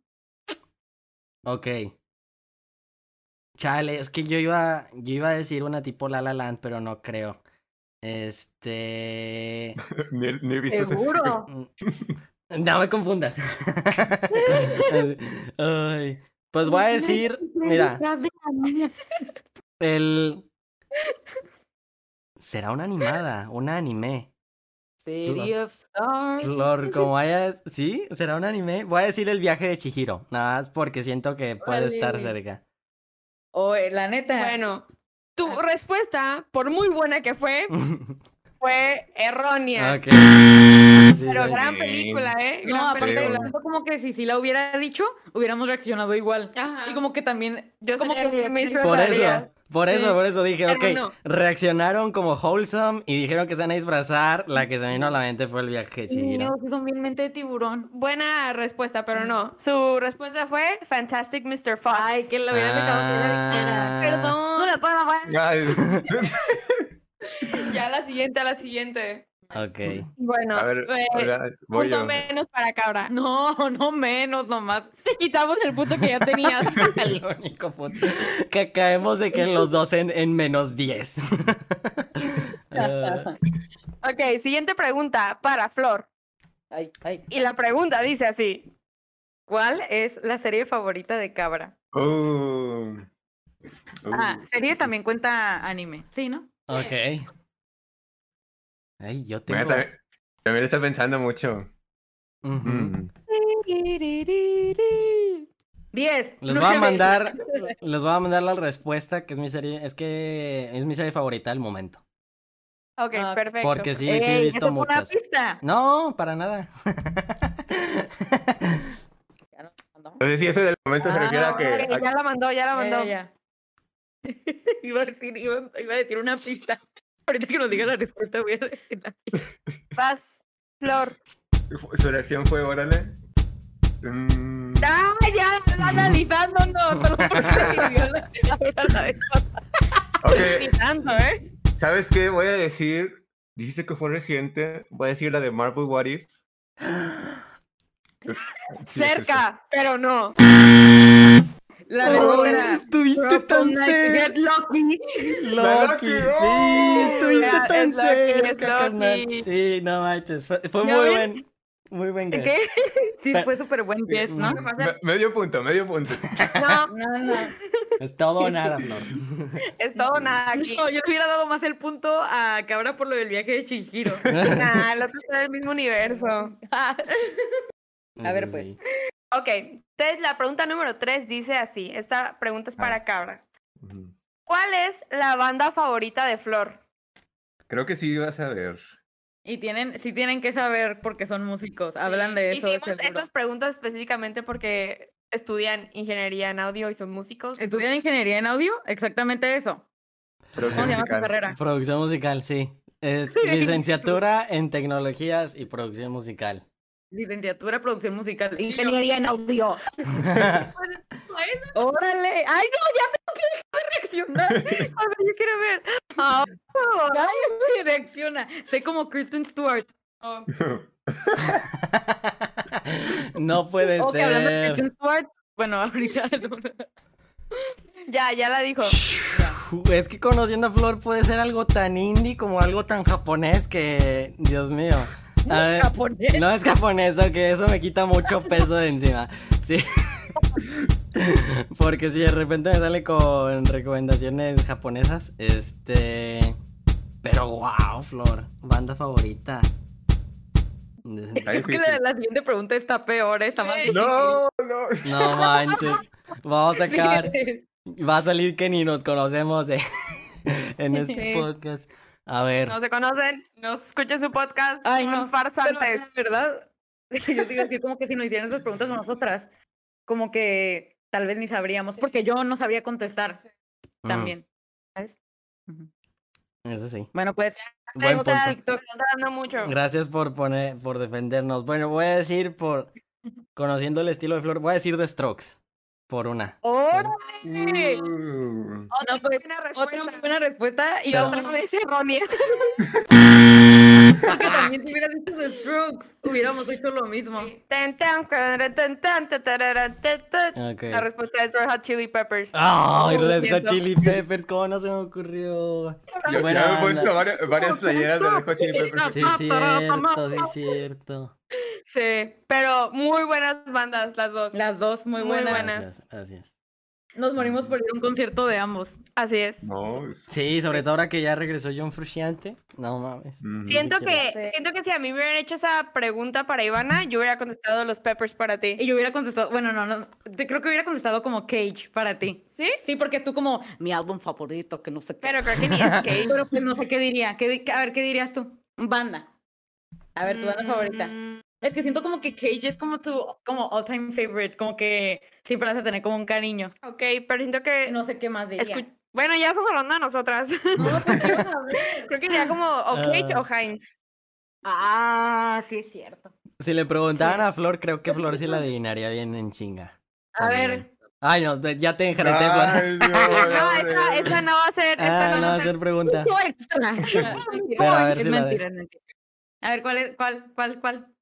Speaker 3: ok. Chale, es que yo iba, yo iba a decir una tipo La La Land, pero no creo. Este.
Speaker 4: Ni, ni he visto esa película.
Speaker 1: Seguro.
Speaker 3: Mm, No me confundas. Ay, pues voy a decir, mira, el... Será una animada, una anime.
Speaker 1: City of Stars.
Speaker 3: Flor, como vaya... ¿Sí? ¿Será un anime? Voy a decir el viaje de Chihiro, nada más porque siento que puede estar cerca.
Speaker 1: Oye, la neta.
Speaker 2: Bueno, tu respuesta, por muy buena que fue, fue errónea.
Speaker 3: Ok. Sí,
Speaker 2: Pero
Speaker 3: soy-
Speaker 2: gran
Speaker 4: Sí.
Speaker 2: película, ¿eh?
Speaker 1: No,
Speaker 2: Gran
Speaker 1: aparte,
Speaker 2: película.
Speaker 1: siento como que si sí la hubiera dicho, hubiéramos reaccionado igual.
Speaker 2: Ajá.
Speaker 1: Y como que también.
Speaker 2: Yo
Speaker 1: como que
Speaker 2: bien
Speaker 3: Por eso, por eso,
Speaker 2: Sí.
Speaker 3: por eso dije, ok,
Speaker 2: no.
Speaker 3: reaccionaron como wholesome y dijeron que se van a disfrazar, la que se me vino a la mente fue el viaje Chihiro.
Speaker 1: Niños que son bien mente de tiburón.
Speaker 2: Buena respuesta, pero no. Su respuesta fue Fantastic Mr. Fox.
Speaker 1: Ay, que la hubiera sacado que la dijera.
Speaker 3: Ah.
Speaker 2: Perdón.
Speaker 1: No la puedo.
Speaker 2: Ya la siguiente, a la siguiente.
Speaker 3: Ok.
Speaker 2: Bueno,
Speaker 4: a ver,
Speaker 2: eh,
Speaker 4: ahora voy
Speaker 2: punto
Speaker 4: yo.
Speaker 2: menos para cabra.
Speaker 1: No, no menos nomás.
Speaker 2: Te quitamos el punto que ya tenías.
Speaker 3: El único punto. Que caemos de que los dos en, en menos 10. Ah,
Speaker 2: ok, siguiente pregunta para Flor.
Speaker 1: Ay, ay.
Speaker 2: Y la pregunta dice así.
Speaker 1: ¿Cuál es la serie favorita de Cabra?
Speaker 4: Oh.
Speaker 1: Ah,
Speaker 4: Uh.
Speaker 1: series también cuenta anime. Sí, ¿no?
Speaker 3: Ok. Ay, yo tengo.
Speaker 4: también, también está pensando mucho.
Speaker 3: Ujú.
Speaker 4: Mm.
Speaker 1: Diez.
Speaker 3: Les voy a mandar, les voy a mandar la respuesta que es mi serie, es que es mi serie favorita del momento.
Speaker 2: Ok,
Speaker 1: Ah,
Speaker 2: perfecto.
Speaker 3: Porque sí, sí he
Speaker 1: Ey,
Speaker 3: visto
Speaker 1: eso fue una
Speaker 3: muchas.
Speaker 1: pista.
Speaker 3: No, para nada.
Speaker 1: Ya nos mandó.
Speaker 4: Entonces, si ese del momento se
Speaker 1: Ah,
Speaker 4: refiere a que.
Speaker 2: Ok,
Speaker 4: a-
Speaker 2: ya la mandó, ya la
Speaker 1: Ya,
Speaker 2: mandó.
Speaker 1: ya, ya. iba, a decir, iba, iba a decir una pista. Ahorita que nos diga la respuesta voy a decir la pista.
Speaker 2: Vas, Flor.
Speaker 4: su reacción fue, órale. Mm,
Speaker 1: ¡Ah, ya! Analizándonos. Solo porque escribió la palabra la vez pasada.
Speaker 2: Ni
Speaker 4: ok,
Speaker 2: tanto, ¿eh?
Speaker 4: ¿sabes qué? Voy a decir. Dijiste que fue reciente. Voy a decir la de Marvel What If. Sí, sí,
Speaker 2: Cerca, pero no.
Speaker 1: La de
Speaker 3: Oh, estuviste tan cerca.
Speaker 1: get lucky.
Speaker 3: Loki,
Speaker 4: Loki,
Speaker 3: sí,
Speaker 4: ¡oh!
Speaker 3: estuviste
Speaker 2: Ya,
Speaker 3: tan cerca. Sí, no manches, fue, fue
Speaker 2: ¿Ya
Speaker 3: muy buen. Muy buen guess.
Speaker 1: ¿Qué? Sí,
Speaker 3: Pero-
Speaker 1: fue súper buen guess, ¿no?
Speaker 3: Mm.
Speaker 4: Me- medio punto, medio punto.
Speaker 2: No,
Speaker 1: No, no.
Speaker 3: Es todo o nada, Flor.
Speaker 2: es todo o nada aquí.
Speaker 1: No, yo le hubiera dado más el punto a Cabra por lo del viaje de Chihiro.
Speaker 2: Nah, el otro está en el mismo universo.
Speaker 1: A ver, pues.
Speaker 2: Ok, entonces la pregunta número tres dice así. Esta pregunta es para
Speaker 4: Ah.
Speaker 2: Cabra.
Speaker 4: Ujú.
Speaker 2: ¿Cuál es la banda favorita de Flor?
Speaker 4: Creo que sí vas a ver.
Speaker 1: Y tienen, sí tienen que saber porque son músicos. Hablan de eso.
Speaker 2: Hicimos
Speaker 1: seguro.
Speaker 2: estas preguntas específicamente porque estudian ingeniería en audio y son músicos.
Speaker 1: ¿Estudian ingeniería en audio? Exactamente eso. ¿Cómo
Speaker 4: Producción
Speaker 1: se llama tu
Speaker 4: musical.
Speaker 1: carrera?
Speaker 3: Producción musical, sí. Es licenciatura en tecnologías y producción musical.
Speaker 1: Licenciatura, producción musical. Ingeniería en audio. ¡Órale! ¡Ay, no! ¡Ya tengo que dejar de reaccionar! A ver, yo quiero ver.
Speaker 2: Ah,
Speaker 1: ¡Ay, reacciona! Sé como Kristen Stewart.
Speaker 2: oh.
Speaker 3: No puede
Speaker 1: Ok, hablando de
Speaker 3: ser.
Speaker 1: Kristen Stewart. Bueno, ahorita.
Speaker 2: Ya, ya la dijo.
Speaker 3: Es que conociendo a Flor puede ser algo tan indie como algo tan japonés que. Dios mío. A ver,
Speaker 1: japonés.
Speaker 3: No es japonés, ok, eso me quita mucho peso de encima. Sí. Porque si de repente me sale con recomendaciones japonesas, este. Pero wow, Flor, banda favorita.
Speaker 1: Creo que la, la siguiente pregunta está peor, ¿eh? está más difícil.
Speaker 4: No, no.
Speaker 3: No manches. Vamos a sacar.
Speaker 1: Sí.
Speaker 3: Va a salir que ni nos conocemos de- en este
Speaker 2: Sí.
Speaker 3: podcast. A ver.
Speaker 2: No se conocen, no escuchen su podcast.
Speaker 1: Ay,
Speaker 2: son
Speaker 1: no. Pero,
Speaker 2: farsantes.
Speaker 1: la verdad, yo te iba a decir como que si nos hicieran esas preguntas a nosotras, como que tal vez ni sabríamos, porque yo no sabía contestar
Speaker 3: Mm,
Speaker 1: también. ¿Sabes?
Speaker 3: Eso sí.
Speaker 1: Bueno, pues,
Speaker 3: Buen punto.
Speaker 2: Dando mucho.
Speaker 3: Gracias por poner, por defendernos. Bueno, voy a decir por conociendo el estilo de Flor, voy a decir The Strokes. Por una.
Speaker 1: ¡Órale!
Speaker 4: Uh,
Speaker 2: Otra
Speaker 1: No, pues,
Speaker 2: buena
Speaker 1: Otra
Speaker 2: respuesta.
Speaker 1: muy buena respuesta y
Speaker 2: Otra vez errónea.
Speaker 1: también si hubieras dicho The Strokes, hubiéramos hecho lo mismo.
Speaker 2: La respuesta es Red Hot Chili Peppers.
Speaker 3: Ay, Red Hot. Chili Peppers, ¿cómo no se me ocurrió?
Speaker 4: yo ya me he puesto varias, varias playeras de Red Hot Chili Peppers.
Speaker 3: Sí, es cierto, sí, es cierto.
Speaker 2: Sí, pero muy buenas bandas las dos.
Speaker 1: Las dos muy
Speaker 2: Muy
Speaker 1: buenas.
Speaker 2: buenas.
Speaker 3: Gracias, gracias.
Speaker 1: Nos morimos por ir a un concierto de ambos.
Speaker 2: Así es.
Speaker 4: No. es-
Speaker 3: Sí, sobre todo ahora que ya regresó John Frusciante. No mames.
Speaker 2: Siento que, siento que si a mí me hubieran hecho esa pregunta para Ivana, yo hubiera contestado los Peppers para ti.
Speaker 1: Y yo hubiera contestado, bueno, no, no, creo que hubiera contestado como Cage para ti.
Speaker 2: ¿Sí?
Speaker 1: Sí, porque tú como mi álbum favorito, que no sé qué.
Speaker 2: Pero creo que ni es Cage.
Speaker 1: Pero pues no sé qué diría. ¿Qué di- a ver, ¿qué dirías tú? Banda. A ver, tu banda favorita. Es que siento como que Cage es como tu como all time favorite, como que siempre vas a tener como un cariño.
Speaker 2: Ok, pero siento que...
Speaker 1: No sé qué más diría.
Speaker 2: Bueno, ya estamos hablando de nosotras.
Speaker 1: No, pues,
Speaker 2: creo que diría como o Cage
Speaker 3: Ah.
Speaker 2: o Heinz.
Speaker 1: ah, sí es cierto.
Speaker 3: Si le preguntaban
Speaker 2: Sí.
Speaker 3: a Flor, creo que Flor sí la adivinaría bien en chinga.
Speaker 1: A ver.
Speaker 3: Ay, no, ya te enjareté, Flor.
Speaker 4: No,
Speaker 2: No, esta, esta no va a ser... Esta
Speaker 3: Ah,
Speaker 2: no
Speaker 3: no
Speaker 2: va a ser...
Speaker 3: pregunta. Pero a ver
Speaker 1: es
Speaker 3: si
Speaker 1: mentira, es mentira. A ver, ¿cuál es, cuál, cuál, cuál?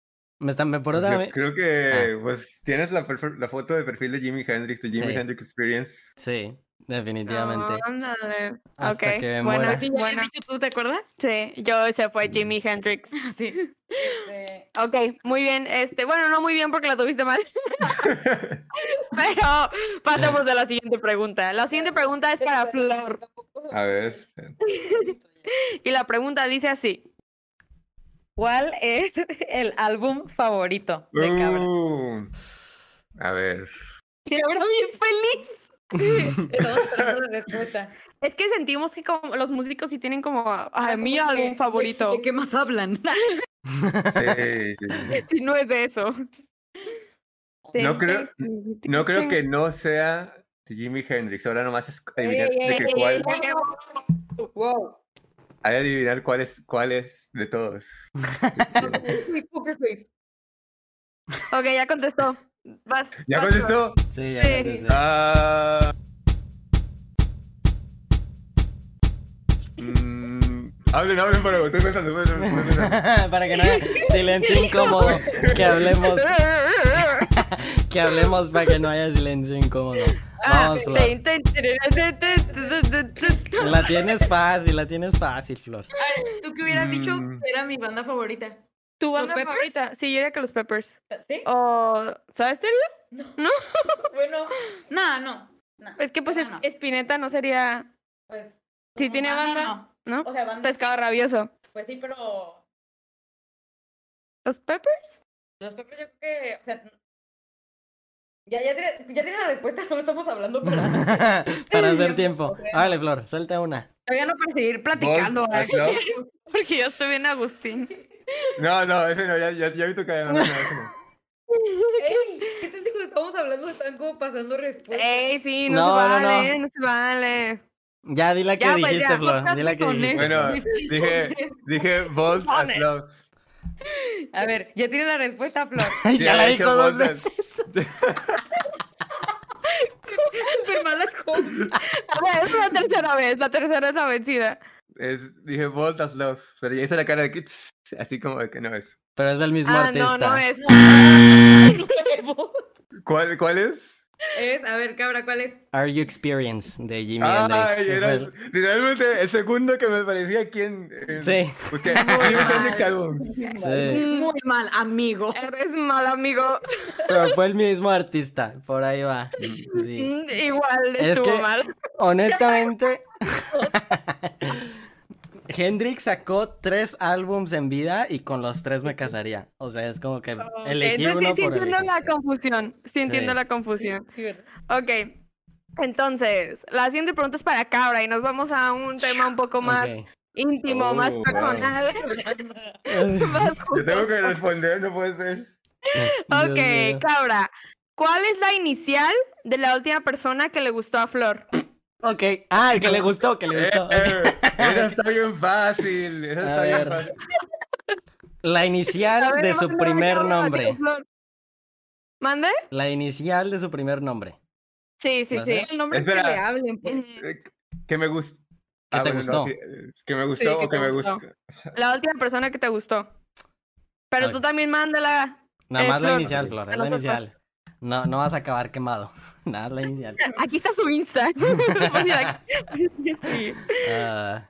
Speaker 3: Me están, me por
Speaker 4: Pues
Speaker 3: otra vez.
Speaker 4: creo que pues tienes la, foto de perfil de Jimi Hendrix, de Jimi
Speaker 3: Sí.
Speaker 4: Hendrix Experience.
Speaker 3: Sí, definitivamente.
Speaker 2: Ándale. Ok,
Speaker 3: que muera.
Speaker 1: Dicho tú, ¿te acuerdas?
Speaker 2: Sí, yo se fue Jimi Hendrix.
Speaker 1: Sí. Este,
Speaker 2: Ok, muy bien. Este, bueno, no muy bien porque la tuviste mal. Pero pasemos a la siguiente pregunta. La siguiente pregunta es para Flor.
Speaker 4: A ver.
Speaker 2: Y la pregunta dice así.
Speaker 1: ¿Cuál es el álbum favorito de Cabra?
Speaker 4: Uh, a ver.
Speaker 2: Sí, la verdad, bien feliz. Es que sentimos que como los músicos sí tienen como a
Speaker 1: Ah,
Speaker 2: mi
Speaker 1: como
Speaker 2: álbum favorito.
Speaker 1: ¿De, de qué más hablan?
Speaker 4: Sí, sí, sí.
Speaker 2: Si no es de eso.
Speaker 4: No creo, no creo que no sea Jimi Hendrix. Ahora nomás es adivinar
Speaker 1: Ey,
Speaker 4: de
Speaker 1: ey,
Speaker 4: que
Speaker 1: ey,
Speaker 4: cuál,
Speaker 1: ey, Wow.
Speaker 4: Hay que adivinar cuál es, cuál es de todos.
Speaker 2: Ok, ya contestó. Vas.
Speaker 4: ¿Ya
Speaker 2: vas,
Speaker 4: contestó?
Speaker 3: Sí, ya
Speaker 2: Sí.
Speaker 3: contesté.
Speaker 4: Ah. Mm, hablen, hablen para estoy pensando, estoy pensando, estoy pensando.
Speaker 3: Para que no haya silencio incómodo. Que hablemos, que hablemos para que no haya silencio incómodo.
Speaker 2: Ah,
Speaker 3: Vamos, Flor.
Speaker 2: ten, ten.
Speaker 3: La tienes fácil, la tienes fácil, Flor.
Speaker 1: ¿Tú qué hubieras dicho
Speaker 4: Mm.
Speaker 1: que era mi banda favorita?
Speaker 2: ¿Tu
Speaker 1: ¿Los
Speaker 2: banda favorita? Sí, yo diría que los Peppers.
Speaker 1: ¿Sí?
Speaker 2: O, ¿sabes?
Speaker 1: Bueno, no, no. no.
Speaker 2: Es que pues
Speaker 1: No,
Speaker 2: es-
Speaker 1: no.
Speaker 2: Espineta no sería...
Speaker 1: Pues,
Speaker 2: Si
Speaker 1: no,
Speaker 2: tiene banda,
Speaker 1: No,
Speaker 2: ¿no?
Speaker 1: O sea, banda.
Speaker 2: Pescado rabioso.
Speaker 1: Pues sí, pero.
Speaker 2: ¿Los Peppers?
Speaker 1: Los Peppers, yo creo que. O sea. Ya, ya, tiene, ya tiene la respuesta, solo estamos hablando para.
Speaker 3: Para hacer tiempo.
Speaker 1: Ok.
Speaker 3: Vale, Flor, suelta una.
Speaker 1: Todavía no para seguir platicando.
Speaker 4: Love.
Speaker 2: Porque yo estoy bien Agustín.
Speaker 4: No, no, ese no, ya, ya, ya vi tu cara. No, no, ese no.
Speaker 1: Ey, ¿Qué te digo? Estamos hablando, están como pasando respuestas.
Speaker 2: Ey, sí, no,
Speaker 3: No,
Speaker 2: se
Speaker 3: no, no.
Speaker 2: vale, no, se vale.
Speaker 3: Ya, di la que
Speaker 2: Ya, pues,
Speaker 3: dijiste,
Speaker 2: ya,
Speaker 3: Flor. Di la que dijiste.
Speaker 4: Bueno, dije, dije Bolt as. Love.
Speaker 1: A ver, ya tiene la respuesta, Flor.
Speaker 4: Sí,
Speaker 3: ya la dijo dos veces.
Speaker 2: A ver, es la tercera vez, la tercera es la vencida.
Speaker 4: Es, dije Bolt as Love. Pero ya hice la cara de que tss, así como de que no es.
Speaker 3: Pero es del mismo
Speaker 2: Ah,
Speaker 3: artista.
Speaker 2: no, no es.
Speaker 4: ¿Cuál, cuál es?
Speaker 1: Es, a ver, cabra, ¿cuál es?
Speaker 3: Are You Experience de Jimmy
Speaker 4: Ay,
Speaker 3: Hendrix.
Speaker 4: era literalmente el segundo que me parecía aquí en. en
Speaker 3: Sí.
Speaker 4: Hendrix albums.
Speaker 3: Sí,
Speaker 1: Muy mal, amigo.
Speaker 2: Eres mal amigo.
Speaker 3: pero fue el mismo artista. Por ahí va. Sí.
Speaker 2: Mm, Igual
Speaker 3: Es
Speaker 2: estuvo
Speaker 3: que-
Speaker 2: mal.
Speaker 3: Honestamente, Hendrix sacó tres álbums en vida y con los tres me casaría. O sea, es como que elegí
Speaker 2: Entonces,
Speaker 3: uno
Speaker 2: sí, sí
Speaker 3: por
Speaker 2: entiendo
Speaker 3: elegir.
Speaker 2: la confusión. Sí entiendo
Speaker 3: Sí.
Speaker 2: la confusión.
Speaker 1: Sí.
Speaker 2: Ok. Entonces, la siguiente pregunta es para Cabra y nos vamos a un tema un poco más íntimo, más
Speaker 4: Oh, wow.
Speaker 2: personal. más
Speaker 4: Yo tengo que responder, no puede ser.
Speaker 2: Ok. Cabra. ¿Cuál es la inicial de la última persona que le gustó a Flor?
Speaker 3: Ok. Ah, que le gustó, que le
Speaker 4: Eh,
Speaker 3: gustó.
Speaker 4: eh, esa está bien fácil. Esa
Speaker 3: A
Speaker 4: está bien
Speaker 3: ver.
Speaker 4: fácil.
Speaker 3: La inicial
Speaker 2: ver,
Speaker 3: de su primer nombre.
Speaker 2: ¿Mande?
Speaker 3: La inicial de su primer nombre.
Speaker 2: Sí, sí,
Speaker 3: ¿No
Speaker 2: sí.
Speaker 1: El nombre
Speaker 4: Espera.
Speaker 1: que le hablen, pues.
Speaker 4: Eh, Que me gustó.
Speaker 3: ¿Qué te gustó?
Speaker 4: que me gustó
Speaker 2: que
Speaker 4: o que me
Speaker 2: gustó.
Speaker 4: gustó.
Speaker 2: La última persona que te gustó. Pero tú también mándala.
Speaker 3: Nada
Speaker 2: Eh,
Speaker 3: más la inicial, Flor. Es la inicial. No, no vas a acabar quemado. Nada, la inicial.
Speaker 2: Aquí está su Insta. Sí.
Speaker 3: Ah.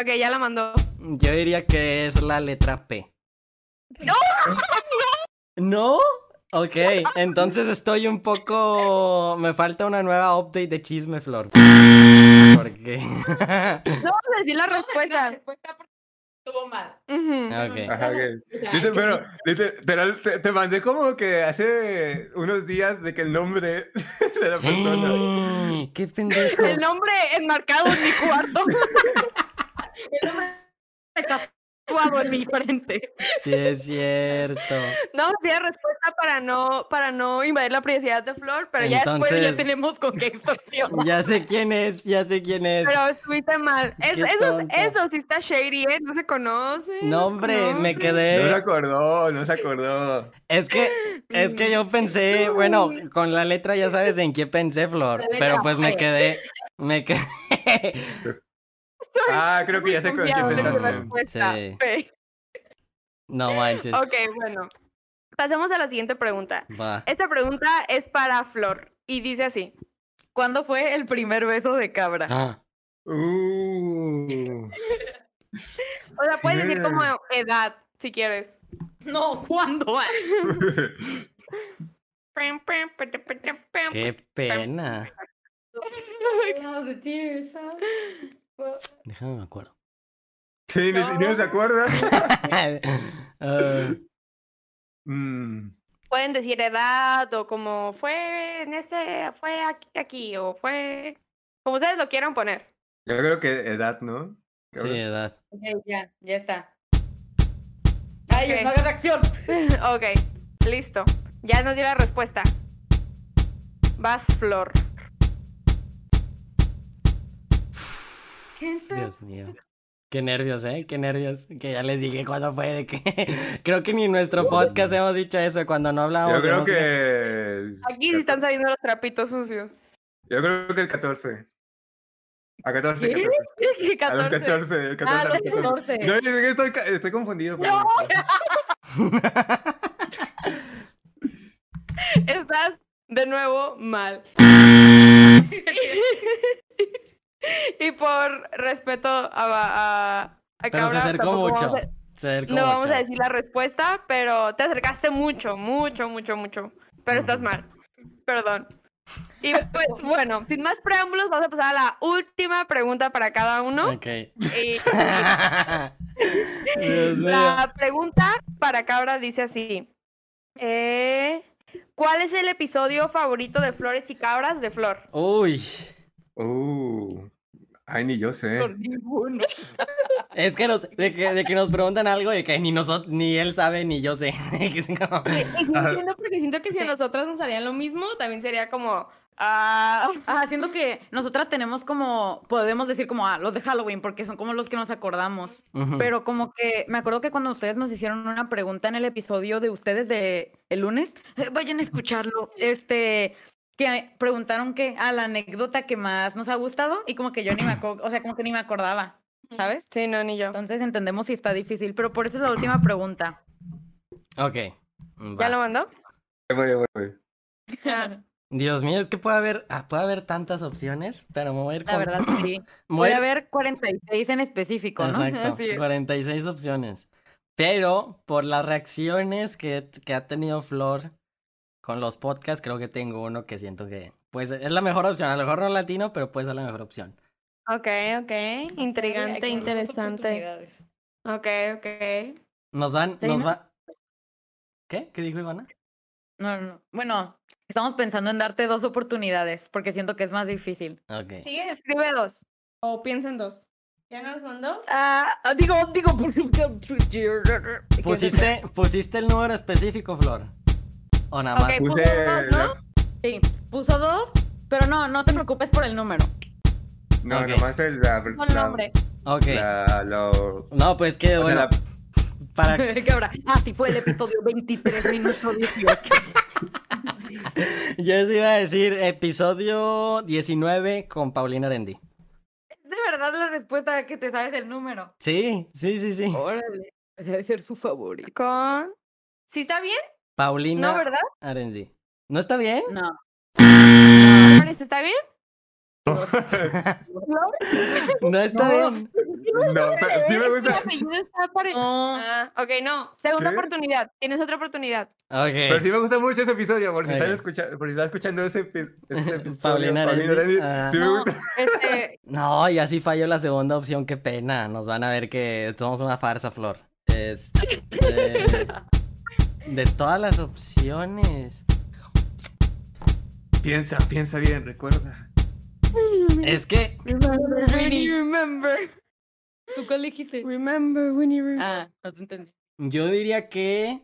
Speaker 2: Ok, ya la mandó.
Speaker 3: yo diría que es la letra P.
Speaker 2: ¡No!
Speaker 3: ¿No? Ok, entonces estoy un poco... Me falta una nueva update de Chisme Flor. Porque...
Speaker 2: No vamos a decir La respuesta.
Speaker 1: Estuvo mal.
Speaker 2: Ujú.
Speaker 3: ok.
Speaker 4: Ajá, ok. Liter- pero literal, te, te mandé como que hace unos días de que el nombre de la persona.
Speaker 3: ¡Qué pendejo!
Speaker 2: El nombre enmarcado en mi cuarto.
Speaker 1: El nombre tatuado en mi frente.
Speaker 3: Sí, es cierto.
Speaker 2: No la respuesta para no, para no invadir la privacidad de Flor, pero ya después
Speaker 1: Ya tenemos con qué extorsión.
Speaker 3: Ya sé quién es, ya sé quién es.
Speaker 2: Pero estuviste mal. Es- eso, eso sí está shady, ¿eh? No se conoce.
Speaker 3: No, hombre, me
Speaker 2: conoce.
Speaker 4: No se
Speaker 3: quedé...
Speaker 4: acordó, no se acordó.
Speaker 3: Es que, es que yo pensé, bueno, con la letra ya sabes en qué pensé, Flor, pero pues me quedé, me quedé.
Speaker 2: Estoy
Speaker 4: Ah, creo que ya sé con qué pensaste.
Speaker 2: respuesta.
Speaker 3: Sí. No manches.
Speaker 2: Ok, bueno. Pasemos a la siguiente pregunta.
Speaker 3: Va.
Speaker 2: Esta pregunta es para Flor y dice así.
Speaker 1: ¿Cuándo fue el primer beso de cabra?
Speaker 3: Ah,
Speaker 4: Uh.
Speaker 2: O sea, puedes decir como edad, si quieres.
Speaker 1: No, ¿cuándo?
Speaker 3: qué pena. Déjame me acuerdo.
Speaker 4: Sí, ni, ni se acuerda.
Speaker 3: Ah,
Speaker 4: Mm.
Speaker 2: Pueden decir edad o como fue en este, fue aquí, aquí o fue como ustedes lo quieran poner.
Speaker 4: Yo creo que edad, ¿no?
Speaker 3: sí, edad.
Speaker 1: Ok, ya, ya está. Ay,
Speaker 2: Ok.
Speaker 1: no hagas acción.
Speaker 2: Ok, listo. Ya nos dio la respuesta. Vas, Flor.
Speaker 3: Dios mío. Qué nervios, ¿eh? Qué nervios. Que ya les dije cuándo fue de que... Creo que ni en nuestro podcast hemos dicho eso cuando no hablábamos
Speaker 4: Yo creo que.
Speaker 2: Aquí sí están saliendo los trapitos sucios.
Speaker 4: Yo creo que el 14. A 14,
Speaker 1: ¿Qué?
Speaker 4: 14. A los
Speaker 2: 14.
Speaker 4: 14. 14
Speaker 1: Ah,
Speaker 4: a
Speaker 1: los
Speaker 4: los 14.
Speaker 1: 14.
Speaker 4: No, estoy, estoy confundido.
Speaker 2: No. Estás de nuevo mal. Y por respeto a, a, a
Speaker 3: Pero se
Speaker 2: Cabra,
Speaker 3: acercó mucho.
Speaker 2: vamos a-
Speaker 3: Ser
Speaker 2: No vamos a decir la respuesta, pero te acercaste mucho, mucho, mucho, mucho. Pero estás mal. Perdón. Y pues, bueno, sin más preámbulos, vamos a pasar a la última pregunta para cada uno.
Speaker 3: Ok.
Speaker 2: Y la pregunta para Cabra dice así. eh, ¿Cuál es el episodio favorito de Flores y Cabras de Flor?
Speaker 3: Uy.
Speaker 4: Uh, ay, ni yo sé.
Speaker 1: Por ninguno.
Speaker 3: Es que nos, de que, de que nos preguntan algo de que ni nosotros, ni él sabe, ni yo sé. Que es como-
Speaker 2: Y sí entiendo porque siento que si a nosotros nos harían lo mismo, también sería como... ah,
Speaker 1: Ajá, siento que nosotras tenemos como, podemos decir como, ah, los de Halloween, porque son como los que nos acordamos. Pero como que me acuerdo que cuando ustedes nos hicieron una pregunta en el episodio de ustedes de el lunes, eh, vayan a escucharlo, este, que preguntaron que a la anécdota que más nos ha gustado y como que yo ni me acuerdo, o sea, como que ni me acordaba, ¿sabes?
Speaker 2: Sí, no, ni yo.
Speaker 1: Entonces entendemos si está difícil, pero por eso es la última pregunta.
Speaker 3: Ok.
Speaker 2: ¿Ya lo mandó?
Speaker 4: Voy, voy, voy.
Speaker 2: Ah,
Speaker 3: Dios mío, es que puede haber, ah, puede haber tantas opciones, pero me voy a ir
Speaker 1: La
Speaker 3: con...
Speaker 1: verdad, sí. Voy a ver 46 en específico, ¿no?
Speaker 3: Exacto,
Speaker 2: es.
Speaker 3: 46 opciones. Pero por las reacciones que, que ha tenido Flor con los podcasts, creo que tengo uno que siento que pues es la mejor opción. A lo mejor no latino, pero puede ser la mejor opción.
Speaker 2: ok, ok. Intrigante, interesante. Ok, ok.
Speaker 3: Nos dan,
Speaker 2: ¿Sí,
Speaker 3: nos
Speaker 2: no?
Speaker 3: va. ¿Qué? ¿Qué dijo Ivana?
Speaker 1: No, no, no. Bueno, estamos pensando en darte dos oportunidades porque siento que es más difícil.
Speaker 3: Ok.
Speaker 2: Sigue, escribe dos. O piensa en dos. ¿Ya no los mandó?
Speaker 1: Ah, digo, digo.
Speaker 3: ¿Pusiste, ¿Pusiste el número específico, Flor? ¿O nada más?
Speaker 2: Ok.
Speaker 4: Puse
Speaker 2: puso dos, ¿no?
Speaker 1: Sí, puso dos, pero no, no te preocupes por el número.
Speaker 4: No,
Speaker 3: Ok.
Speaker 4: nomás el, la,
Speaker 2: Pon
Speaker 4: la-
Speaker 2: nombre.
Speaker 3: Ok.
Speaker 4: la- lo-
Speaker 3: No, pues que
Speaker 4: o
Speaker 3: bueno,
Speaker 4: la-
Speaker 3: para...
Speaker 1: ¿Qué habrá? Ah, sí, fue el episodio 23, minuto 18.
Speaker 3: Yo les iba a decir episodio 19 con Paulina Arendi.
Speaker 1: ¿Es de verdad la respuesta que te sabes el número?
Speaker 3: Sí, sí, sí, sí.
Speaker 1: Órale. Debe ser su favorito.
Speaker 2: Con. ¿Sí está bien?
Speaker 3: Paulina
Speaker 2: ¿No, verdad?
Speaker 3: Arendi. ¿No está bien?
Speaker 1: No.
Speaker 2: Flores, ¿Está bien?
Speaker 3: No está
Speaker 1: No.
Speaker 3: bien.
Speaker 4: no, pero sí me gusta.
Speaker 2: está
Speaker 1: No.
Speaker 2: Ah, ok, no. Segunda
Speaker 4: ¿Qué?
Speaker 2: oportunidad. Tienes otra oportunidad.
Speaker 4: Pero
Speaker 3: Ok.
Speaker 4: sí me gusta mucho ese episodio, por si están
Speaker 3: Ok.
Speaker 4: escuchando, por si están escuchando ese, ese episodio.
Speaker 3: Paulina Arendi.
Speaker 4: Arendi,
Speaker 3: Ah.
Speaker 4: Sí me
Speaker 1: No,
Speaker 4: gusta.
Speaker 1: este,
Speaker 3: No, y así falló la segunda opción, qué pena. Nos van a ver que somos una farsa, Flor. Este, de todas las opciones.
Speaker 4: Piensa, piensa bien, recuerda.
Speaker 3: Es que
Speaker 2: Remember when you remember.
Speaker 1: ¿tú cuál dijiste?
Speaker 2: Remember when you remember.
Speaker 1: Ah, no te entendí.
Speaker 3: yo diría que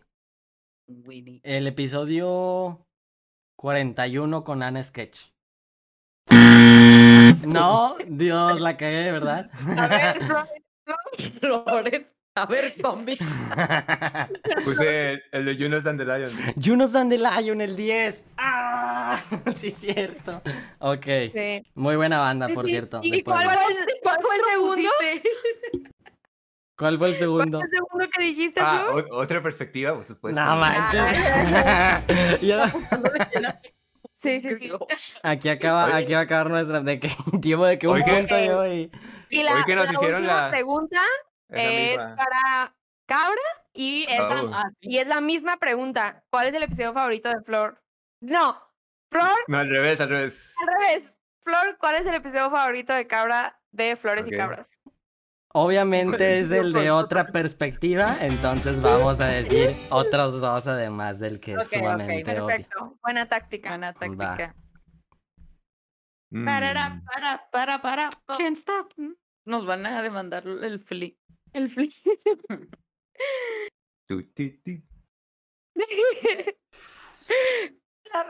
Speaker 1: Winnie.
Speaker 3: el episodio 41 con Ana Sketch. No, Dios, la cagué, ¿verdad?
Speaker 2: A ver, Flores.
Speaker 1: A ver, zombie.
Speaker 4: Puse el, de Yunus Dandelion.
Speaker 3: Junos Dandelion, el 10. ¡Ah! Sí, cierto. Ok.
Speaker 2: Sí.
Speaker 3: Muy buena banda, por cierto.
Speaker 2: ¿Y cuál fue el, cuál fue el segundo?
Speaker 3: ¿Cuál fue el
Speaker 2: ¿Cuál
Speaker 3: segundo?
Speaker 2: fue el segundo que dijiste,
Speaker 4: Ah, otra perspectiva, por supuesto.
Speaker 3: No manches. Ya-
Speaker 2: Sí, sí, sí.
Speaker 3: aquí acaba, aquí va a acabar nuestra de que tiempo de que un
Speaker 4: Oye,
Speaker 3: punto yo y
Speaker 2: Y la,
Speaker 4: Hoy que nos
Speaker 2: la
Speaker 4: hicieron
Speaker 2: última
Speaker 4: la-
Speaker 2: pregunta
Speaker 4: Es
Speaker 2: para Cabra y es, la,
Speaker 4: Oh.
Speaker 1: Ah,
Speaker 2: y es la misma pregunta. ¿Cuál es el episodio favorito de Flor? No, Flor,
Speaker 4: No, al revés, al revés.
Speaker 2: al revés. Flor, ¿cuál es el episodio favorito de Cabra de Flores y Cabras?
Speaker 3: obviamente es el de otra perspectiva, entonces vamos a decir otros dos además del que es sumamente obvio.
Speaker 2: Perfecto, buena táctica.
Speaker 1: Buena táctica.
Speaker 2: Para,
Speaker 4: Mm.
Speaker 2: para, para, para. pa-
Speaker 1: Can't stop. Nos van a demandar el fli.
Speaker 2: El.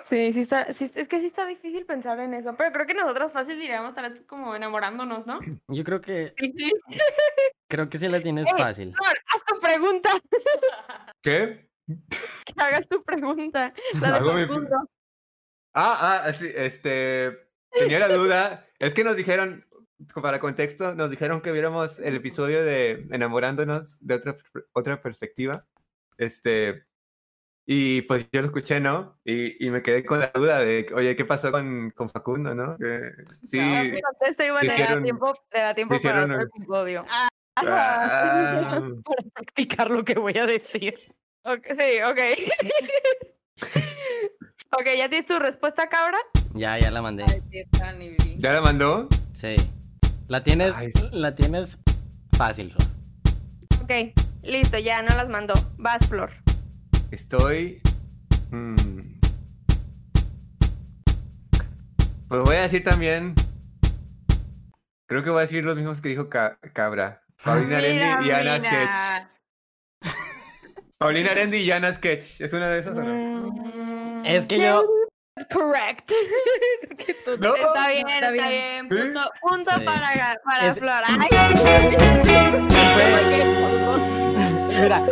Speaker 2: Sí, sí está, sí, es que sí está difícil pensar en eso, pero creo que nosotras fácil diríamos tal vez como enamorándonos, ¿no?
Speaker 3: Yo creo que creo que sí la tienes
Speaker 2: Ey,
Speaker 3: fácil.
Speaker 2: Flor, haz tu pregunta,
Speaker 4: ¿Qué?
Speaker 2: que hagas tu pregunta. La de
Speaker 4: Hago mi-
Speaker 2: Facundo.
Speaker 4: Ah, ah, sí, este. Tenía la duda. Es que nos dijeron, para contexto, nos dijeron que viéramos el episodio de Enamorándonos de otra, otra perspectiva. Este. Y pues yo lo escuché, ¿no? Y, y me quedé con la duda de, oye, ¿qué pasó con, con Facundo, no? Que sí.
Speaker 2: No.
Speaker 4: Sí,
Speaker 1: Te da
Speaker 4: hicieron-
Speaker 1: tiempo, te da tiempo para otro
Speaker 4: el-
Speaker 1: episodio.
Speaker 4: Ah,
Speaker 1: para practicar lo que voy a decir.
Speaker 2: Ok, sí, ok. ok, ¿ya tienes tu respuesta, cabra?
Speaker 3: Ya, ya la mandé.
Speaker 4: ¿Ya la mandó?
Speaker 3: Sí. La tienes,
Speaker 4: Ay.
Speaker 3: la tienes fácil.
Speaker 2: Ok, listo, ya no las mandó. Vas, Flor.
Speaker 4: Estoy. mm. Pues voy a decir también. Creo que voy a decir los mismos que dijo Ca- Cabra. Paulina Arendi y Ana Sketch. Paulina Arendi y Ana Sketch. ¿Es una de esas o no?
Speaker 2: Mm,
Speaker 3: Es que yo,
Speaker 2: Correct.
Speaker 4: No.
Speaker 2: Está bien,
Speaker 1: Está
Speaker 2: está bien.
Speaker 1: bien.
Speaker 4: Sí.
Speaker 2: Punto, punto
Speaker 3: Sí.
Speaker 2: para, para
Speaker 3: Es-
Speaker 2: Flor. Ay,
Speaker 3: Mira,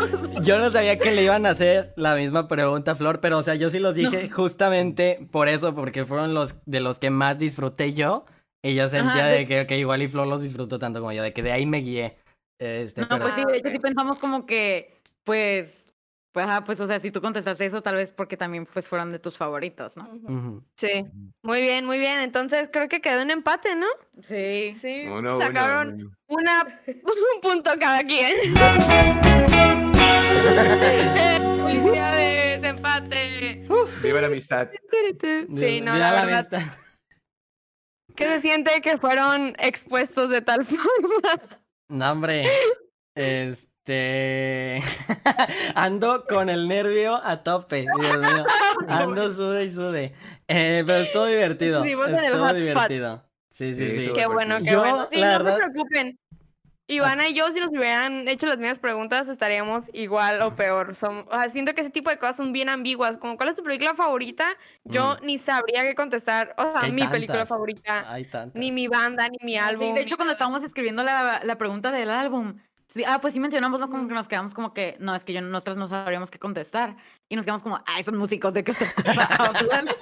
Speaker 3: yo no sabía que le iban a hacer la misma pregunta a Flor, pero o sea, yo sí los dije justamente por eso, porque fueron los de los que más disfruté yo. Y yo sentía
Speaker 1: Ajá,
Speaker 3: de que, ok, igual y Flor los disfrutó tanto como yo, de que de ahí me guié. Este,
Speaker 1: No,
Speaker 3: pero...
Speaker 1: pues sí, de hecho sí pensamos como que, pues, pues, ajá, pues, o sea, si tú contestaste eso, tal vez porque también, pues, fueron de tus favoritos, ¿no?
Speaker 2: Sí, muy bien, muy bien. Entonces creo que quedó un empate, ¿no?
Speaker 1: Sí.
Speaker 2: Sí.
Speaker 4: Uno,
Speaker 2: Sacaron
Speaker 4: uno, uno.
Speaker 2: una, un punto cada quien. Felicidades, empate.
Speaker 4: Viva la amistad.
Speaker 2: Sí, no,
Speaker 3: Mira
Speaker 2: la verdad,
Speaker 3: vista.
Speaker 2: ¿qué se siente que fueron expuestos de tal forma?
Speaker 3: No, hombre. Este. Ando con el nervio a tope, Dios mío. Ando sude y sude. Eh, pero estuvo divertido.
Speaker 2: Pusimos en el
Speaker 3: Estuvo
Speaker 2: hotspot.
Speaker 3: divertido. Sí, sí,
Speaker 4: Sí,
Speaker 3: sí.
Speaker 2: Qué bueno, qué
Speaker 3: Yo,
Speaker 2: bueno. Sí, no
Speaker 3: verdad-
Speaker 2: se preocupen. Ivana y yo, si nos hubieran hecho las mismas preguntas, estaríamos igual o peor. Son, o sea, siento que ese tipo de cosas son bien ambiguas. Como, ¿cuál es tu película favorita? Yo ni sabría qué contestar. O sea,
Speaker 3: que
Speaker 2: mi película favorita.
Speaker 3: Hay tantas.
Speaker 2: Ni mi banda, ni mi álbum.
Speaker 1: Sí, de hecho, cuando estábamos escribiendo la, la pregunta del álbum, sí, ah, pues sí mencionamos, ¿no? Como que nos quedamos como que, no, es que yo, nosotras no sabríamos qué contestar. Y nos quedamos como, ay, son músicos, ¿de qué estás hablando?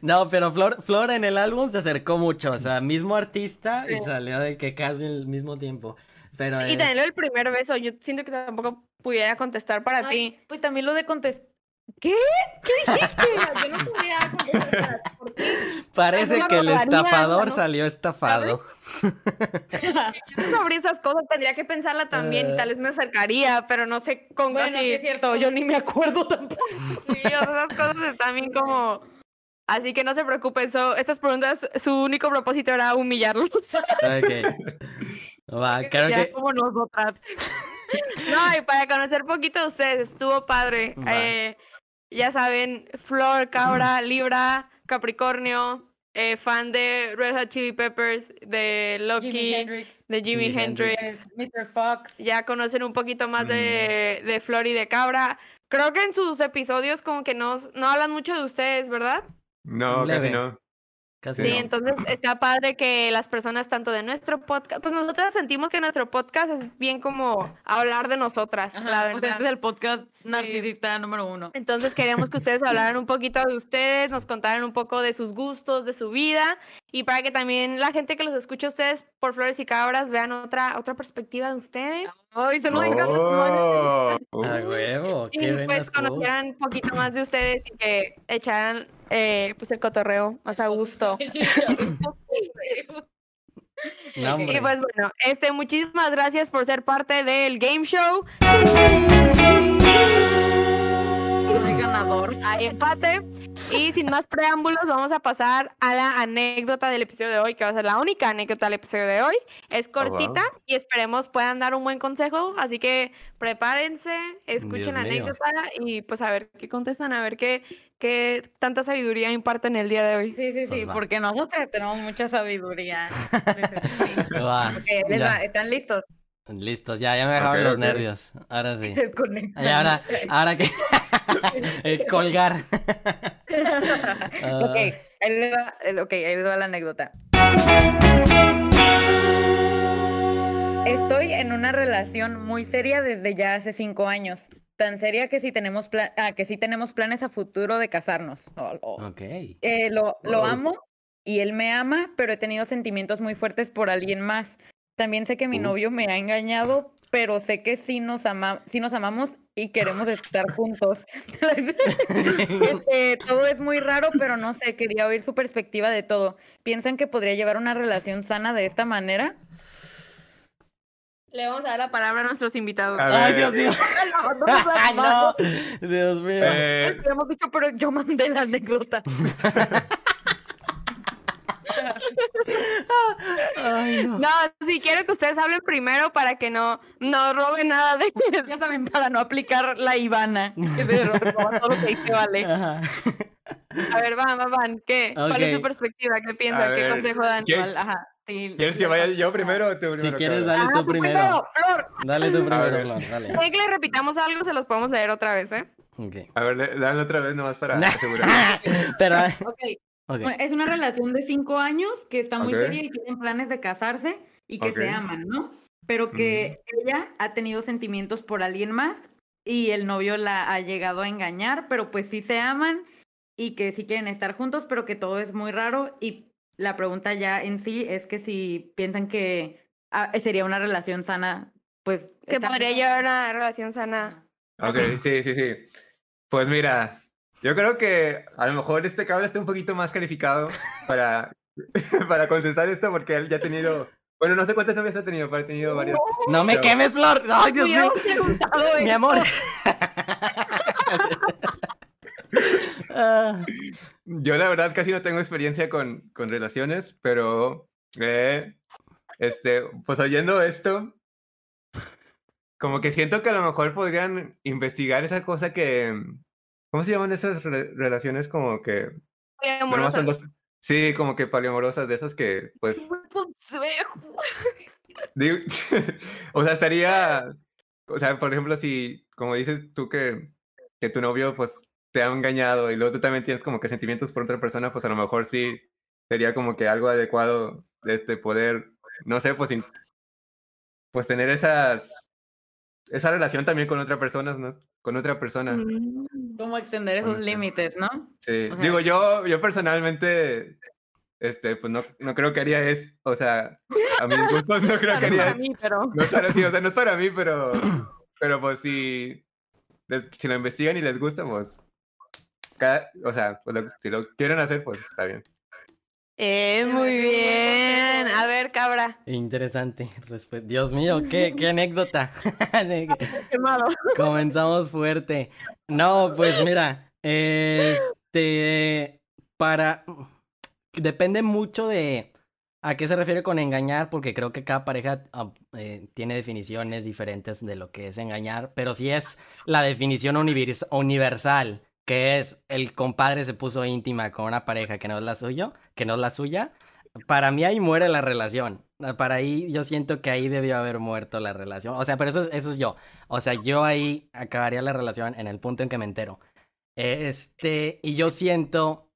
Speaker 3: No, pero Flor, Flor en el álbum se acercó mucho, o sea, mismo artista y salió de que casi al mismo tiempo. Pero
Speaker 2: Sí, y también lo del primer beso. Yo siento que tampoco pudiera contestar para ti.
Speaker 1: Pues también lo de contestar. ¿Qué?
Speaker 2: Yo no pudiera contestar ti.
Speaker 3: parece que el estafador
Speaker 2: ¿no?
Speaker 3: salió estafado.
Speaker 2: sobre esas cosas tendría que pensarla también y tal vez me acercaría, pero no sé con
Speaker 1: Bueno,
Speaker 2: así.
Speaker 1: es cierto, yo ni me acuerdo tampoco.
Speaker 2: Sí, esas cosas están bien como... Así que no se preocupen, so- estas preguntas, su único propósito era humillarlos.
Speaker 3: Ok. Va, creo
Speaker 1: ya
Speaker 3: que
Speaker 1: como nosotras.
Speaker 2: No, y para conocer poquito de ustedes, estuvo padre. Eh, ya saben, Flor, Cabra, Libra, Capricornio, eh, fan de Red Hot Chili Peppers, de Loki, de Jimi,
Speaker 3: Jimi
Speaker 2: Hendrix.
Speaker 3: Hendrix.
Speaker 1: Mr. Fox.
Speaker 2: Ya conocen un poquito más
Speaker 3: Mm.
Speaker 2: de, de Flor y de Cabra. Creo que en sus episodios como que no, no hablan mucho de ustedes, ¿verdad?
Speaker 4: No,
Speaker 3: Leve.
Speaker 4: casi no.
Speaker 3: Casi
Speaker 2: Sí,
Speaker 3: no.
Speaker 2: entonces está padre que las personas tanto de nuestro podcast, pues nosotras sentimos que nuestro podcast es bien como hablar de nosotras, la
Speaker 1: Ajá,
Speaker 2: verdad.
Speaker 1: o sea, este es el podcast
Speaker 2: Sí.
Speaker 1: narcisista número uno.
Speaker 2: Entonces queríamos que ustedes hablaran un poquito de ustedes, nos contaran un poco de sus gustos, de su vida y para que también la gente que los escucha a ustedes por Flores y Cabras vean otra otra perspectiva de ustedes
Speaker 1: Ay, se lo
Speaker 4: Oh,
Speaker 3: A huevo,
Speaker 2: y
Speaker 3: qué
Speaker 2: pues
Speaker 3: buenas quotes.
Speaker 2: conocieran un poquito más de ustedes y que echaran eh, pues el cotorreo más a gusto.
Speaker 3: No.
Speaker 2: Y pues bueno, este, muchísimas gracias por ser parte del game show.
Speaker 1: Ganador.
Speaker 2: Hay empate. Y sin más preámbulos, vamos a pasar a la anécdota del episodio de hoy, que va a ser la única anécdota del episodio de hoy. Es cortita y esperemos puedan dar un buen consejo. Así que prepárense, escuchen la
Speaker 3: Dios mío.
Speaker 2: anécdota y pues a ver qué contestan, a ver qué, qué tanta sabiduría imparten el día de hoy.
Speaker 1: Sí, sí,
Speaker 3: Pues
Speaker 1: sí,
Speaker 3: va.
Speaker 1: porque nosotras tenemos mucha sabiduría.
Speaker 3: Va,
Speaker 1: Ok, les va, ¿Están listos?
Speaker 3: Listos, ya, ya me dejaron los nervios. Ahora sí. Y ahora, ahora que Eh, colgar.
Speaker 1: Ok,
Speaker 3: Ah,
Speaker 1: ahí les va, el- ok, ahí les va la anécdota. Estoy en una relación muy seria desde ya hace cinco años. Tan seria que sí tenemos, pla- ah, que sí tenemos planes a futuro de casarnos. Oh, oh.
Speaker 3: ok.
Speaker 1: Eh, lo, lo
Speaker 4: Oh.
Speaker 1: amo y él me ama, pero he tenido sentimientos muy fuertes por alguien más. También sé que mi
Speaker 4: Uh.
Speaker 1: novio me ha engañado, pero sé que sí nos, ama sí nos amamos y queremos estar juntos. Este, todo es muy raro, pero no sé, quería oír su perspectiva de todo. ¿Piensan que podría llevar una relación sana de esta manera?
Speaker 2: Le vamos a dar la palabra a nuestros invitados.
Speaker 4: A
Speaker 3: Ay, Dios mío.
Speaker 1: No, no,
Speaker 3: Ay,
Speaker 1: no,
Speaker 3: no. Dios mío.
Speaker 4: eh,
Speaker 1: Es que hemos dicho, pero yo mandé la anécdota.
Speaker 3: Ay, no.
Speaker 2: No, sí, quiero que ustedes hablen primero para que no, no roben nada de
Speaker 1: Ya saben, para no aplicar la Ivana. Que se roba todo lo que dice Vale.
Speaker 3: Ajá.
Speaker 2: A ver, van, van, van. ¿Qué? ¿Cuál es su perspectiva? ¿Qué piensan? ¿Qué
Speaker 4: ver,
Speaker 2: consejo dan?
Speaker 4: ¿Quién-
Speaker 1: Igual, Ajá. sí,
Speaker 4: ¿Quieres que vaya yo primero o tú primero?
Speaker 3: Si quieres, dale
Speaker 1: Ah,
Speaker 3: tú primero.
Speaker 1: Flor.
Speaker 3: Dale tú primero,
Speaker 4: ver.
Speaker 3: Flor. Dale.
Speaker 2: ¿Quieren que le repitamos algo? Se los podemos leer otra vez, ¿eh?
Speaker 3: Ok.
Speaker 4: A ver, le- dale otra vez nomás para asegurar.
Speaker 3: Pero,
Speaker 1: Ok.
Speaker 3: Ok.
Speaker 1: Bueno, es una relación de cinco años que está muy seria y tienen planes de casarse y que se aman, ¿no? Pero que ella ha tenido sentimientos por alguien más y el novio la ha llegado a engañar, pero pues sí se aman y que sí quieren estar juntos, pero que todo es muy raro y la pregunta ya en sí es que si piensan que ah, sería una relación sana, pues...
Speaker 2: Que podría llevar una relación sana.
Speaker 4: Ok, sí, sí, sí. Pues mira, yo creo que a lo mejor este cabrón está un poquito más calificado para, para contestar esto porque él ya ha tenido, bueno, no sé cuántas novias ha tenido, pero ha tenido varias.
Speaker 3: No me
Speaker 4: Pero-
Speaker 3: quemes, Flor. Ay, Dios mío. Mi amor. Ah,
Speaker 4: Yo la verdad casi no tengo experiencia con, con relaciones, pero eh, este, pues oyendo esto, como que siento que a lo mejor podrían investigar esa cosa que, ¿cómo se llaman esas re- relaciones como que son dos- Sí, como que poliamorosas de esas que, pues, digo, o sea, estaría, o sea, por ejemplo, si, como dices tú que, que tu novio, pues, te ha engañado y luego tú también tienes como que sentimientos por otra persona, pues a lo mejor sí sería como que algo adecuado de este poder, no sé, pues, pues tener esas, esa relación también con otra persona, ¿no? Con otra persona.
Speaker 2: Mm.
Speaker 1: Cómo extender esos límites, ¿no?
Speaker 4: Sí,
Speaker 1: O sea-
Speaker 4: digo, yo, yo personalmente, este, pues no, no creo que haría eso, o sea, a mis gustos no creo que haría eso.
Speaker 2: mí, pero...
Speaker 4: No es para sí, o sea, no es para mí, pero, pero pues si, si lo investigan y les gusta, pues, cada- o sea, pues lo- si lo quieren hacer, pues está bien.
Speaker 2: Eh, muy bien. A ver, cabra.
Speaker 3: interesante. Dios mío, qué, qué anécdota.
Speaker 2: Qué malo.
Speaker 3: Comenzamos fuerte. No, pues mira, este, para, depende mucho de a qué se refiere con engañar, porque creo que cada pareja ah, eh, tiene definiciones diferentes de lo que es engañar, pero si es la definición univers- universal, que es el compadre se puso íntima con una pareja que no es la suya, que no es la suya, para mí ahí muere la relación. Ah, Para ahí yo siento que ahí debió haber muerto la relación. O sea, pero eso, es- eso es yo. O sea, yo ahí acabaría la relación en el punto en que me entero. Este, y yo siento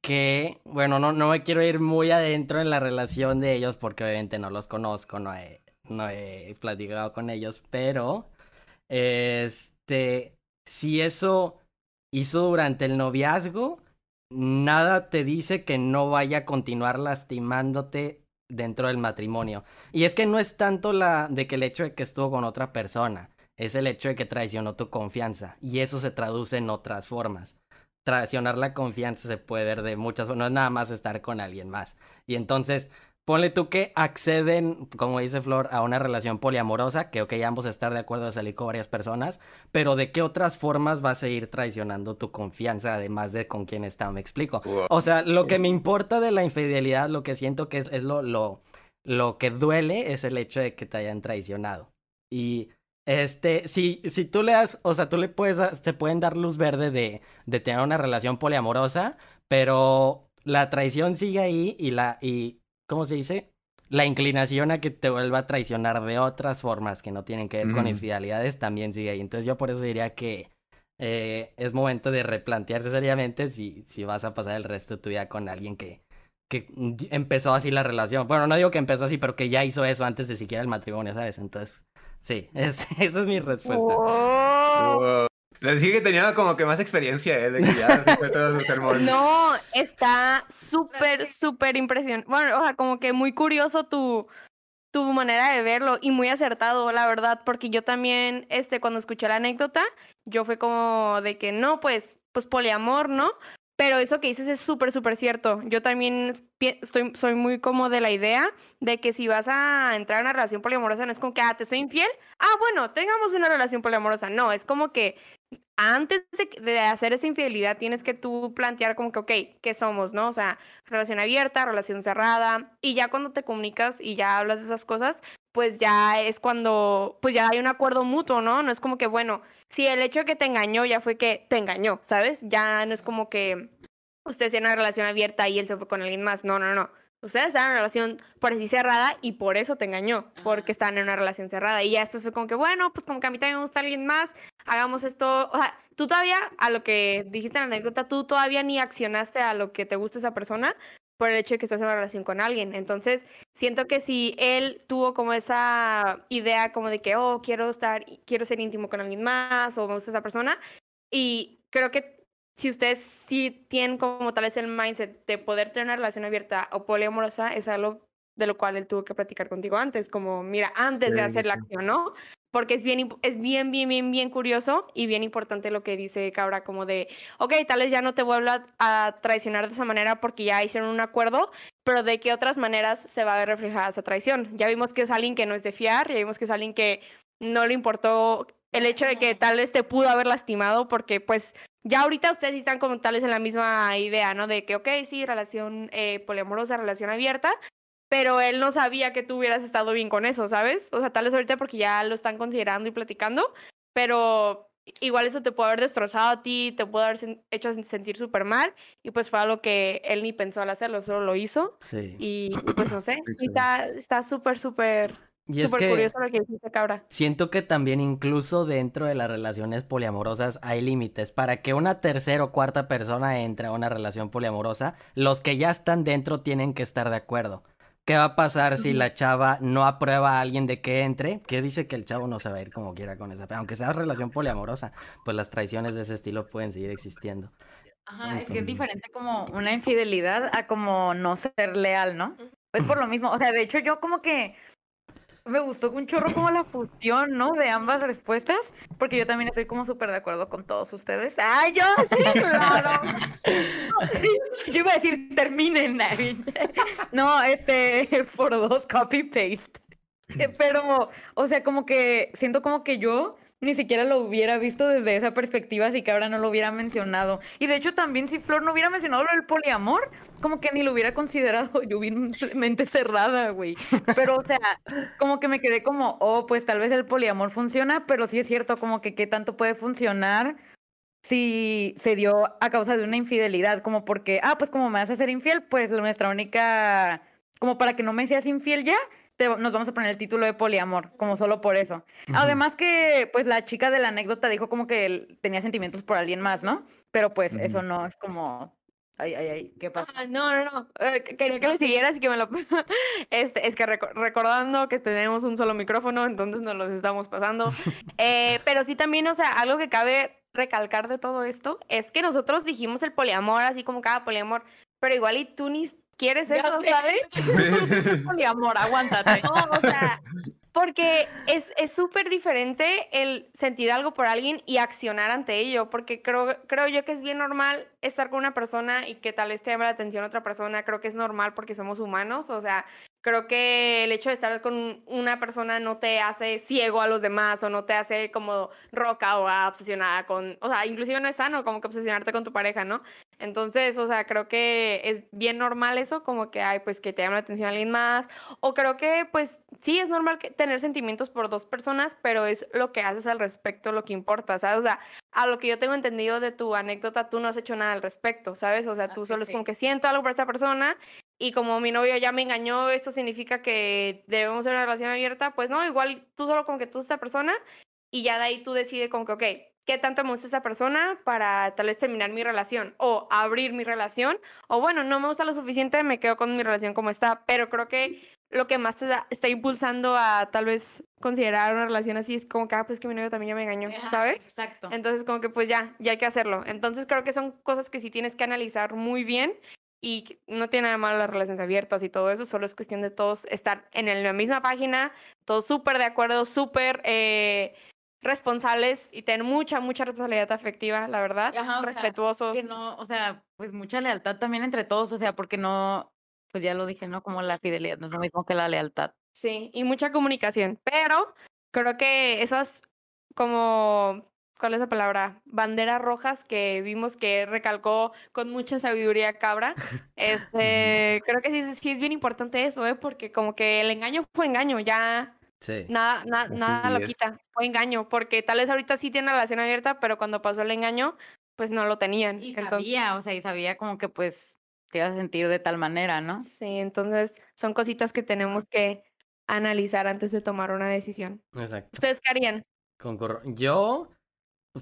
Speaker 3: que, bueno, no, no me quiero ir muy adentro en la relación de ellos porque obviamente no los conozco, no he, no he platicado con ellos, pero, este, si eso hizo durante el noviazgo, nada te dice que no vaya a continuar lastimándote dentro del matrimonio. Y es que no es tanto la de que el hecho de que estuvo con otra persona, es el hecho de que traicionó tu confianza. Y eso se traduce en otras formas. Traicionar la confianza se puede ver de muchas no es nada más estar con alguien más. Y entonces, ponle tú que acceden, como dice Flor, a una relación poliamorosa, que ok, ambos estar de acuerdo de salir con varias personas, pero ¿de qué otras formas vas a ir traicionando tu confianza, además de con quién está? Me explico.
Speaker 4: Wow.
Speaker 3: O sea, lo que me importa de la infidelidad, lo que siento que es, es lo, lo, lo que duele es el hecho de que te hayan traicionado. Y este, si, si tú le das, o sea, tú le puedes, se pueden dar luz verde de, de tener una relación poliamorosa, pero la traición sigue ahí y la, y, ¿cómo se dice? La inclinación a que te vuelva a traicionar de otras formas que no tienen que ver con
Speaker 4: Mm.
Speaker 3: infidelidades también sigue ahí. Entonces yo por eso diría que eh, es momento de replantearse seriamente si, si vas a pasar el resto de tu vida con alguien que, que empezó así la relación. Bueno, no digo que empezó así, pero que ya hizo eso antes de siquiera el matrimonio, ¿sabes? Entonces, sí, es- esa es mi respuesta.
Speaker 2: Oh.
Speaker 4: Wow. Les dije que tenía como que más experiencia, ¿eh? De que ya fue todo su sermón.
Speaker 2: No, está súper, súper impresionante. Bueno, o sea, como que muy curioso tu, tu manera de verlo y muy acertado, la verdad, porque yo también, este, cuando escuché la anécdota, yo fue como de que no, pues, pues poliamor, ¿no? Pero eso que dices es súper, súper cierto. Yo también estoy, soy muy como de la idea de que si vas a entrar en una relación poliamorosa, no es como que, ah, te soy infiel. Ah, bueno, tengamos una relación poliamorosa. No, es como que antes de, hacer esa infidelidad tienes que tú plantear como que, ok, ¿qué somos, no? O sea, relación abierta, relación cerrada. Y ya cuando te comunicas y ya hablas de esas cosas, pues ya es cuando, pues ya hay un acuerdo mutuo, ¿no? No es como que, bueno, si el hecho de que te engañó ya fue que te engañó, ¿sabes? Ya no es como que usted tiene una relación abierta y él se fue con alguien más. No, no, no. Ustedes están en una relación por así cerrada y por eso te engañó, porque están en una relación cerrada. Y ya después fue como que, bueno, pues como que a mí también me gusta alguien más, hagamos esto. O sea, tú todavía, a lo que dijiste en la anécdota, tú todavía ni accionaste a lo que te gusta esa persona, por el hecho de que estás en una relación con alguien. Entonces, siento que si él tuvo como esa idea como de que, oh, quiero estar, quiero ser íntimo con alguien más o me gusta esa persona, y creo que si ustedes sí tienen como tal vez el mindset de poder tener una relación abierta o poliamorosa, es algo de lo cual él tuvo que platicar contigo antes, como, mira, antes de hacer la acción, ¿no? porque es bien, es bien, bien, bien, bien curioso y bien importante lo que dice Cabra, como de, ok, tal vez ya no te vuelva a, traicionar de esa manera porque ya hicieron un acuerdo, pero de qué otras maneras se va a ver reflejada esa traición. Ya vimos que es alguien que no es de fiar, ya vimos que es alguien que no le importó el hecho de que tal vez te pudo haber lastimado porque pues ya ahorita ustedes están como tal vez en la misma idea, ¿no? De que, ok, sí, relación eh, poliamorosa, relación abierta, pero él no sabía que tú hubieras estado bien con eso, ¿sabes? O sea, tal vez ahorita porque ya lo están considerando y platicando, pero igual eso te puede haber destrozado a ti, te puede haber hecho sentir súper mal, y pues fue algo que él ni pensó al hacerlo, solo lo hizo. Sí. Y pues no sé, está súper, súper... Y es que curioso lo que dijiste, cabra.
Speaker 3: Siento que también incluso dentro de las relaciones poliamorosas hay límites. Para que una tercera o cuarta persona entre a una relación poliamorosa, los que ya están dentro tienen que estar de acuerdo. ¿Qué va a pasar si la chava no aprueba a alguien de que entre? ¿Qué dice que el chavo no se va a ir como quiera con esa? Aunque sea relación poliamorosa, pues las traiciones de ese estilo pueden seguir existiendo.
Speaker 1: Ajá, es que es diferente como una infidelidad a como no ser leal, ¿no? Pues por lo mismo, o sea, de hecho yo como que me gustó un chorro como la fusión, ¿no? De ambas respuestas, porque yo también estoy como súper de acuerdo con todos ustedes. ¡Ay, yo sí, claro! Yo iba a decir, terminen. No, este, por dos, copy-paste. Pero, o sea, como que siento como que yo ni siquiera lo hubiera visto desde esa perspectiva, así que ahora no lo hubiera mencionado. Y de hecho también si Flor no hubiera mencionado lo del poliamor, como que ni lo hubiera considerado, yo vi mente cerrada, güey. Pero o sea, como que me quedé como, oh, pues tal vez el poliamor funciona, pero sí es cierto como que qué tanto puede funcionar si se dio a causa de una infidelidad, como porque, ah, pues como me vas a ser infiel, pues nuestra única, como para que no me seas infiel ya, nos vamos a poner el título de poliamor, como solo por eso. Además que, pues, la chica de la anécdota dijo como que él tenía sentimientos por alguien más, ¿no? Pero pues eso no es como... Ay, ay, ay, ¿qué pasa?
Speaker 2: no, no, no. Eh, quería que le siguieras y que me lo... este, es que recordando que tenemos un solo micrófono, entonces nos los estamos pasando. Eh, pero sí también, o sea, algo que cabe recalcar de todo esto es que nosotros dijimos el poliamor, así como cada poliamor, pero igual y tú ni quieres eso, ¿sabes?
Speaker 1: Poliamor, aguántate.
Speaker 2: No, o sea, porque es súper diferente el sentir algo por alguien y accionar ante ello, porque creo, creo yo que es bien normal estar con una persona y que tal vez te llame la atención otra persona, creo que es normal porque somos humanos, o sea, creo que el hecho de estar con una persona no te hace ciego a los demás o no te hace como roca o obsesionada con, o sea, inclusive no es sano como que obsesionarte con tu pareja, ¿no? Entonces, o sea, creo que es bien normal eso, como que, hay pues que te llama la atención a alguien más, o creo que, pues, sí, es normal tener sentimientos por dos personas, pero es lo que haces al respecto lo que importa, ¿sabes? O sea, a lo que yo tengo entendido de tu anécdota, tú no has hecho nada al respecto, ¿sabes? O sea, tú solo es como que siento algo por esta persona y como mi novio ya me engañó, esto significa que debemos tener una relación abierta, pues no, igual tú solo como que tú esta persona y ya de ahí tú decides como que, ok, ¿qué tanto me gusta esa persona para tal vez terminar mi relación o abrir mi relación? O bueno, no me gusta lo suficiente, me quedo con mi relación como está, pero creo que lo que más está, está impulsando a tal vez considerar una relación así es como que, ah, pues que mi novio también ya me engañó, ¿sabes? Exacto. Entonces como que pues ya, ya hay que hacerlo. Entonces creo que son cosas que sí tienes que analizar muy bien y no tiene nada malo las relaciones abiertas y todo eso, solo es cuestión de todos estar en la misma página, todos súper de acuerdo, súper, eh, responsables y tener mucha, mucha responsabilidad afectiva, la verdad,
Speaker 1: Ajá, sea,
Speaker 2: respetuosos.
Speaker 1: Que no, o sea, pues mucha lealtad también entre todos, o sea, porque no, pues ya lo dije, ¿no? Como la fidelidad no es lo mismo que la lealtad.
Speaker 2: Sí, y mucha comunicación. Pero creo que esas como, ¿cuál es la palabra? Banderas rojas que vimos que recalcó con mucha sabiduría Cabra. Este, creo que sí, sí es bien importante eso, ¿eh? Porque como que el engaño fue engaño, ya
Speaker 3: Sí.
Speaker 2: nada, na- nada lo
Speaker 4: es.
Speaker 2: quita, fue engaño, porque tal vez ahorita sí tiene relación abierta, pero cuando pasó el engaño, pues no lo tenían.
Speaker 1: Y
Speaker 2: Entonces,
Speaker 1: sabía, o sea, y sabía como que pues te iba a sentir de tal manera, ¿no?
Speaker 2: sí, entonces son cositas que tenemos que analizar antes de tomar una decisión.
Speaker 3: Exacto.
Speaker 2: ¿Ustedes qué harían?
Speaker 3: Concurro. Yo,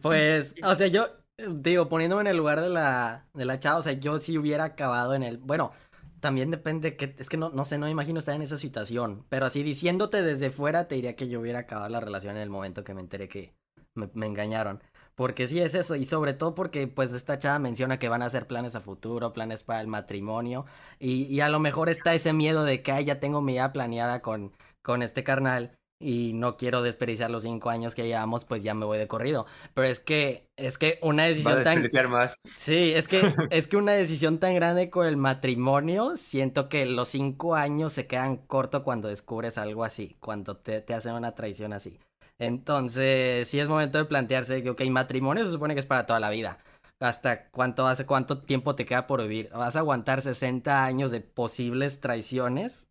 Speaker 3: pues, o sea, yo, digo, poniéndome en el lugar de la, de la chava, o sea, yo sí hubiera acabado en el, bueno, también depende que, es que no, no sé, no me imagino estar en esa situación, pero así diciéndote desde fuera, te diría que yo hubiera acabado la relación en el momento que me enteré que me, me engañaron. Porque sí es eso, y sobre todo porque pues esta chava menciona que van a hacer planes a futuro, planes para el matrimonio, y, y a lo mejor está ese miedo de que "Ay, ya tengo mi vida planeada con, con este carnal, y no quiero desperdiciar los cinco años que llevamos, pues ya me voy de corrido. Pero es que, es que una
Speaker 4: Va a
Speaker 3: decisión tan...
Speaker 4: desperdiciar más.
Speaker 3: Sí, es que, es que una decisión tan grande con el matrimonio, siento que los cinco años se quedan corto cuando descubres algo así, cuando te, te hacen una traición así. Entonces, sí es momento de plantearse que, ok, matrimonio se supone que es para toda la vida. ¿Hasta cuánto hace, cuánto tiempo te queda por vivir? ¿Vas a aguantar 60 años de posibles traiciones?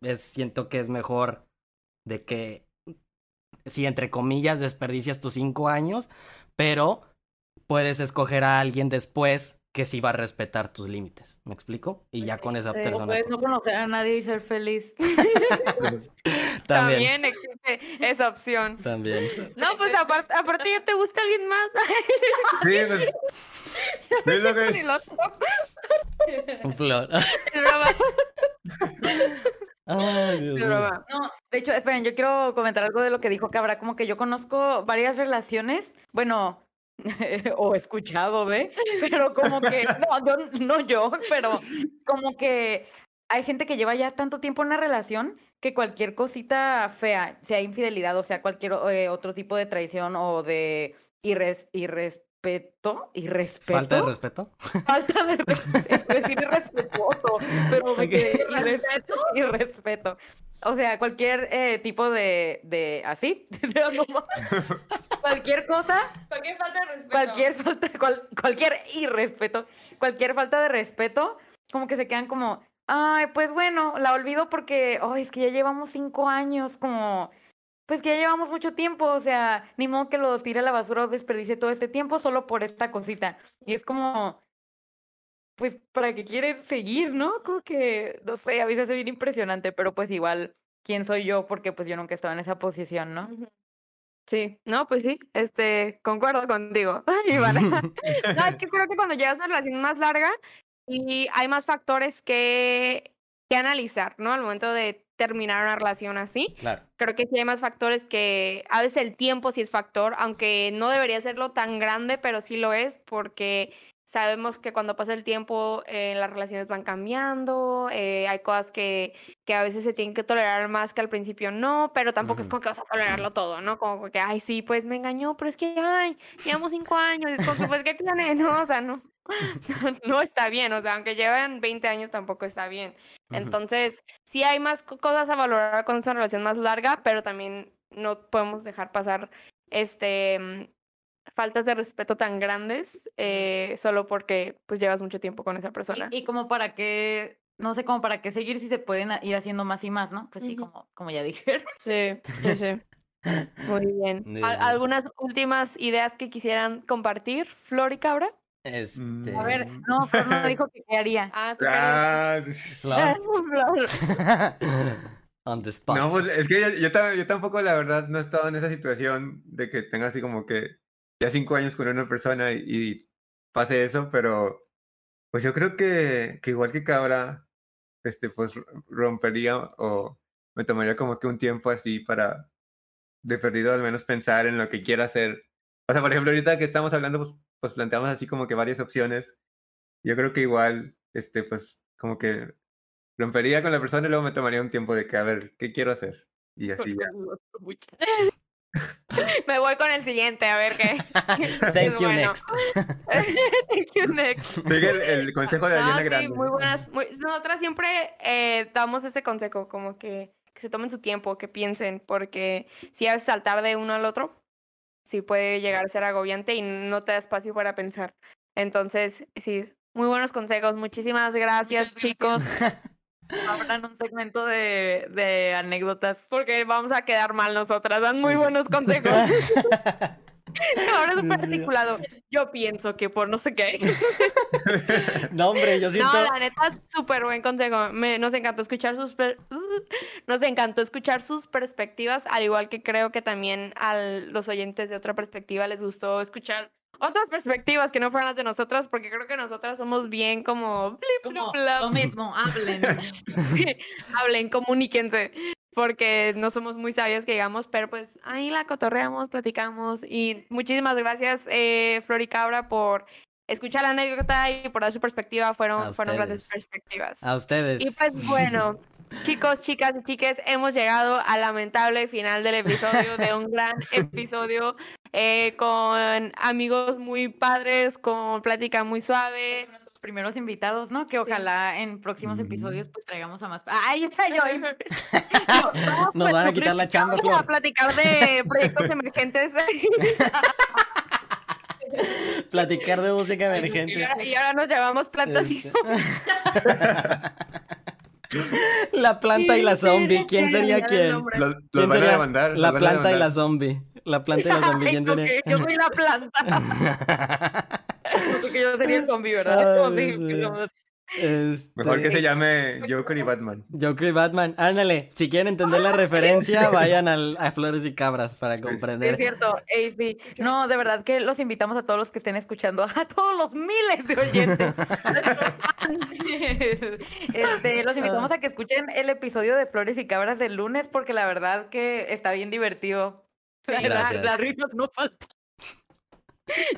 Speaker 3: Es, siento que es mejor de que, si entre comillas desperdicias tus cinco años, pero puedes escoger a alguien después que sí va a respetar tus límites. ¿Me explico? Y ya con esa
Speaker 2: Sí.
Speaker 3: Persona.
Speaker 1: puedes no conocer a nadie y ser feliz.
Speaker 3: También.
Speaker 2: También existe esa opción.
Speaker 3: También.
Speaker 2: No, pues aparte, aparte ya te gusta alguien más.
Speaker 4: Sí, pues, es lo que-.
Speaker 3: Un flor. Ay, Dios mío.
Speaker 1: No, de hecho, esperen, yo quiero comentar algo de lo que dijo Cabra, como que yo conozco varias relaciones, bueno, o escuchado de, pero como que, no, yo- no yo, pero como que hay gente que lleva ya tanto tiempo en una relación que cualquier cosita fea, sea infidelidad o sea cualquier eh, otro tipo de traición o de irres, irrespeto, irrespeto.
Speaker 3: Falta de respeto.
Speaker 1: Falta de respeto. Es decir irrespetuoso, pero me
Speaker 3: Ok.
Speaker 1: quedé irrespeto. Irrespeto. O sea, cualquier eh, tipo de, de así, cualquier cosa,
Speaker 2: Cualquier falta de respeto.
Speaker 1: cualquier falta, cual- cualquier irrespeto, cualquier falta de respeto, como que se quedan como, ay, pues bueno, la olvido porque, ay, es que ya llevamos cinco años, como, pues que ya llevamos mucho tiempo, o sea, ni modo que los tire a la basura o desperdicie todo este tiempo solo por esta cosita. Y es como, pues, ¿para qué quieres seguir, no? Como que, no sé, a veces es bien impresionante, pero pues igual, ¿quién soy yo? Porque pues yo nunca he estado en esa posición, ¿no?
Speaker 2: Sí, no, pues sí, este, concuerdo contigo. Ivana. No, es que creo que cuando llegas a una relación más larga y hay más factores que, que analizar, ¿no? Al momento de terminar una relación así.
Speaker 3: Claro.
Speaker 2: Creo que sí hay más factores que a veces el tiempo sí es factor, aunque no debería serlo tan grande, pero sí lo es porque sabemos que cuando pasa el tiempo eh, las relaciones van cambiando, eh, hay cosas que, que a veces se tienen que tolerar más que al principio no, pero tampoco es como que vas a tolerarlo todo, ¿no? Como que, ay, sí, pues me engañó, pero es que, ay, llevamos cinco años, es como que, pues, ¿qué tiene? No, o sea, no, no está bien, o sea, aunque lleven 20 años tampoco está bien. Entonces, sí hay más co- cosas a valorar con esta relación más larga, pero también no podemos dejar pasar este mm, faltas de respeto tan grandes eh, solo porque pues llevas mucho tiempo con esa persona.
Speaker 1: Y, y como para qué, no sé, como para qué seguir si se pueden ir haciendo más y más, ¿no? Pues sí, como, como ya dijeron.
Speaker 2: Sí, sí, sí. Muy bien.
Speaker 3: Sí,
Speaker 2: ¿Al-
Speaker 3: sí.
Speaker 2: ¿Algunas últimas ideas que quisieran compartir, Flor y Cabra?
Speaker 3: Este.
Speaker 1: A ver, no, Flor no dijo que qué haría.
Speaker 2: Ah,
Speaker 4: Ah,
Speaker 3: Flor.
Speaker 2: Flor.
Speaker 3: On the spot.
Speaker 4: No, pues es que yo, yo, yo tampoco, la verdad, no he estado en esa situación de que tenga así como que ya cinco años con una persona y, y pase eso, pero pues yo creo que, que igual que Cabra, este, pues rompería o me tomaría como que un tiempo así para de perdido al menos pensar en lo que quiera hacer. O sea, por ejemplo, ahorita que estamos hablando, pues, pues planteamos así como que varias opciones. Yo creo que igual, este, pues, como que rompería con la persona y luego me tomaría un tiempo de que, a ver, ¿qué quiero hacer? Y así ya.
Speaker 2: Me voy con el siguiente, a ver qué.
Speaker 3: Thank you, next.
Speaker 2: Thank you, next.
Speaker 4: El, el consejo de
Speaker 2: No,
Speaker 4: Ariana
Speaker 2: sí,
Speaker 4: Grande.
Speaker 2: muy buenas. muy- Nosotras siempre eh, damos ese consejo, como que, que se tomen su tiempo, que piensen, porque si a veces saltar de uno al otro, sí puede llegar a ser agobiante y no te da espacio para pensar. Entonces, sí, muy buenos consejos. Muchísimas gracias, chicos,
Speaker 1: Abran un segmento de, de anécdotas.
Speaker 2: porque vamos a quedar mal nosotras. Dan muy buenos consejos. Ahora es súper articulado. Yo pienso que por no sé qué.
Speaker 3: No, hombre, yo siento.
Speaker 2: No, la neta, súper buen consejo. Me- nos encantó escuchar sus per- nos encantó escuchar sus perspectivas, al igual que creo que también a los oyentes de otra perspectiva les gustó escuchar otras perspectivas que no fueran las de nosotras, porque creo que nosotras somos bien como blip,
Speaker 1: Como
Speaker 2: blip,
Speaker 1: lo mismo, hablen.
Speaker 2: Sí, hablen, comuníquense. Porque no somos muy sabias que digamos, pero pues ahí la cotorreamos, platicamos. Y muchísimas gracias, eh, Flor y Cabra, por escuchar la anécdota y por dar su perspectiva. Fueron, fueron grandes perspectivas.
Speaker 3: A ustedes.
Speaker 2: Y pues bueno, chicos, chicas y chiques, hemos llegado al lamentable final del episodio, de un gran episodio eh, con amigos muy padres, con plática muy suave.
Speaker 1: Primeros invitados, ¿no? Que ojalá en próximos
Speaker 3: Ujú.
Speaker 1: episodios pues traigamos a más. ¡Ay, ay, ay!
Speaker 3: Nos van a quitar la chamba,
Speaker 2: Vamos a platicar de proyectos emergentes
Speaker 3: Platicar de música
Speaker 2: y
Speaker 3: emergente.
Speaker 2: ahora, y ahora nos llamamos plantas y
Speaker 3: Este.
Speaker 2: zombies.
Speaker 3: La planta y la zombie. ¿Quién sería quién?
Speaker 2: nombre.
Speaker 4: Los, los
Speaker 3: ¿Quién
Speaker 4: van a demandar.
Speaker 3: La
Speaker 4: van a
Speaker 3: planta y la zombie. La planta y la zombie. ¿Quién
Speaker 1: ¿tú
Speaker 3: sería?
Speaker 1: Yo soy la planta. Porque yo sería el zombie, ¿verdad?
Speaker 3: Ay,
Speaker 1: Como si-
Speaker 3: sí.
Speaker 1: como-
Speaker 4: Mejor que
Speaker 3: Este,
Speaker 4: se llame Joker y Batman.
Speaker 3: Joker y Batman. Ándale, si quieren entender la referencia, vayan al, a Flores y Cabras para
Speaker 1: Sí,
Speaker 3: comprender.
Speaker 1: Es cierto, sí. No, de verdad que los invitamos a todos los que estén escuchando, a todos los miles de oyentes. Sí, este, los invitamos a que escuchen el episodio de Flores y Cabras del lunes porque la verdad que está bien divertido. La-. Las risas no faltan.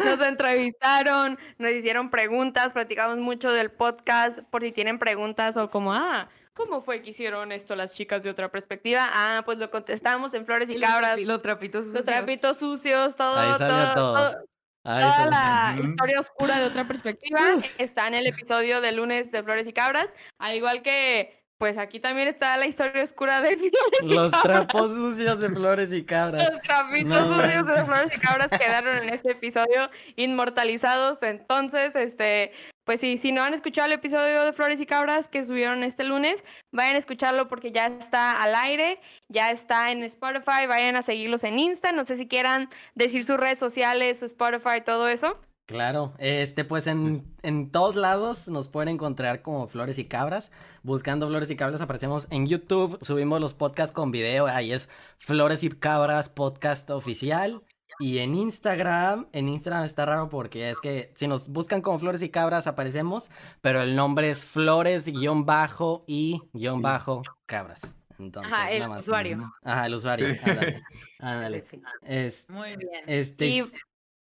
Speaker 2: Nos entrevistaron, nos hicieron preguntas, platicamos mucho del podcast, por si tienen preguntas o como, ah, ¿cómo fue que hicieron esto las chicas de otra perspectiva? Ah, pues lo contestamos en Flores y
Speaker 1: Los
Speaker 2: Cabras,
Speaker 1: Los trapitos
Speaker 2: los
Speaker 1: sucios.
Speaker 2: trapitos sucios, todo,
Speaker 3: Ahí
Speaker 2: todo,
Speaker 3: todo.
Speaker 2: todo-
Speaker 3: Ahí
Speaker 2: toda la historia oscura de otra perspectiva está en el episodio de lunes de Flores y Cabras, al igual que, pues aquí también está la historia oscura de Flores y
Speaker 3: Los
Speaker 2: Cabras.
Speaker 3: trapos sucios de Flores y Cabras.
Speaker 2: Los trapitos
Speaker 3: No
Speaker 2: sucios de flores y cabras quedaron en este episodio inmortalizados. Entonces, este, pues sí, si no han escuchado el episodio de Flores y Cabras que subieron este lunes, vayan a escucharlo porque ya está al aire, ya está en Spotify, vayan a seguirlos en Insta. No sé si quieran decir sus redes sociales, su Spotify, todo eso.
Speaker 3: Claro, este pues en, en todos lados nos pueden encontrar como Flores y Cabras. Buscando Flores y Cabras aparecemos en YouTube, subimos los podcasts con video, ahí es Flores y Cabras Podcast Oficial. Y en Instagram, en Instagram está raro porque es que si nos buscan como Flores y Cabras aparecemos, pero el nombre es Flores guion bajo y guion bajo Cabras. Entonces,
Speaker 1: Ajá, el
Speaker 3: nada más.
Speaker 1: usuario.
Speaker 3: Ajá, el usuario.
Speaker 4: Sí.
Speaker 3: Ándale. Ándale.
Speaker 1: Sí.
Speaker 3: Es-
Speaker 1: Muy bien.
Speaker 3: este,
Speaker 2: Y-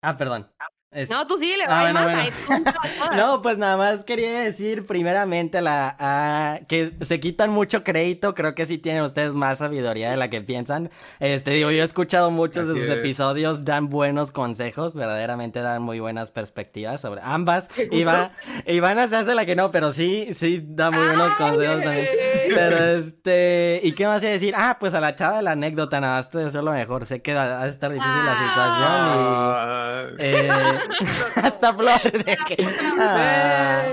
Speaker 3: Ah, perdón. Es-
Speaker 2: No, tú sí, le
Speaker 3: Ah,
Speaker 2: va
Speaker 3: bueno,
Speaker 2: más.
Speaker 3: bueno.
Speaker 2: ahí.
Speaker 3: No, pues nada más quería decir primeramente a la a- que se quitan mucho crédito, creo que sí tienen ustedes más sabiduría de la que piensan. Este digo, yo he escuchado muchos de sus
Speaker 4: es.
Speaker 3: episodios, dan buenos consejos, verdaderamente dan muy buenas perspectivas sobre ambas. Ivana, Ivana se hace la que no, pero sí, sí da muy buenos consejos también. Pero este, ¿y qué más iba a decir? Ah, pues a la chava de la anécdota, nada más te deseo lo mejor. Sé que va a estar difícil la situación y
Speaker 4: Ah,
Speaker 3: eh, hasta Flor de que. Ah,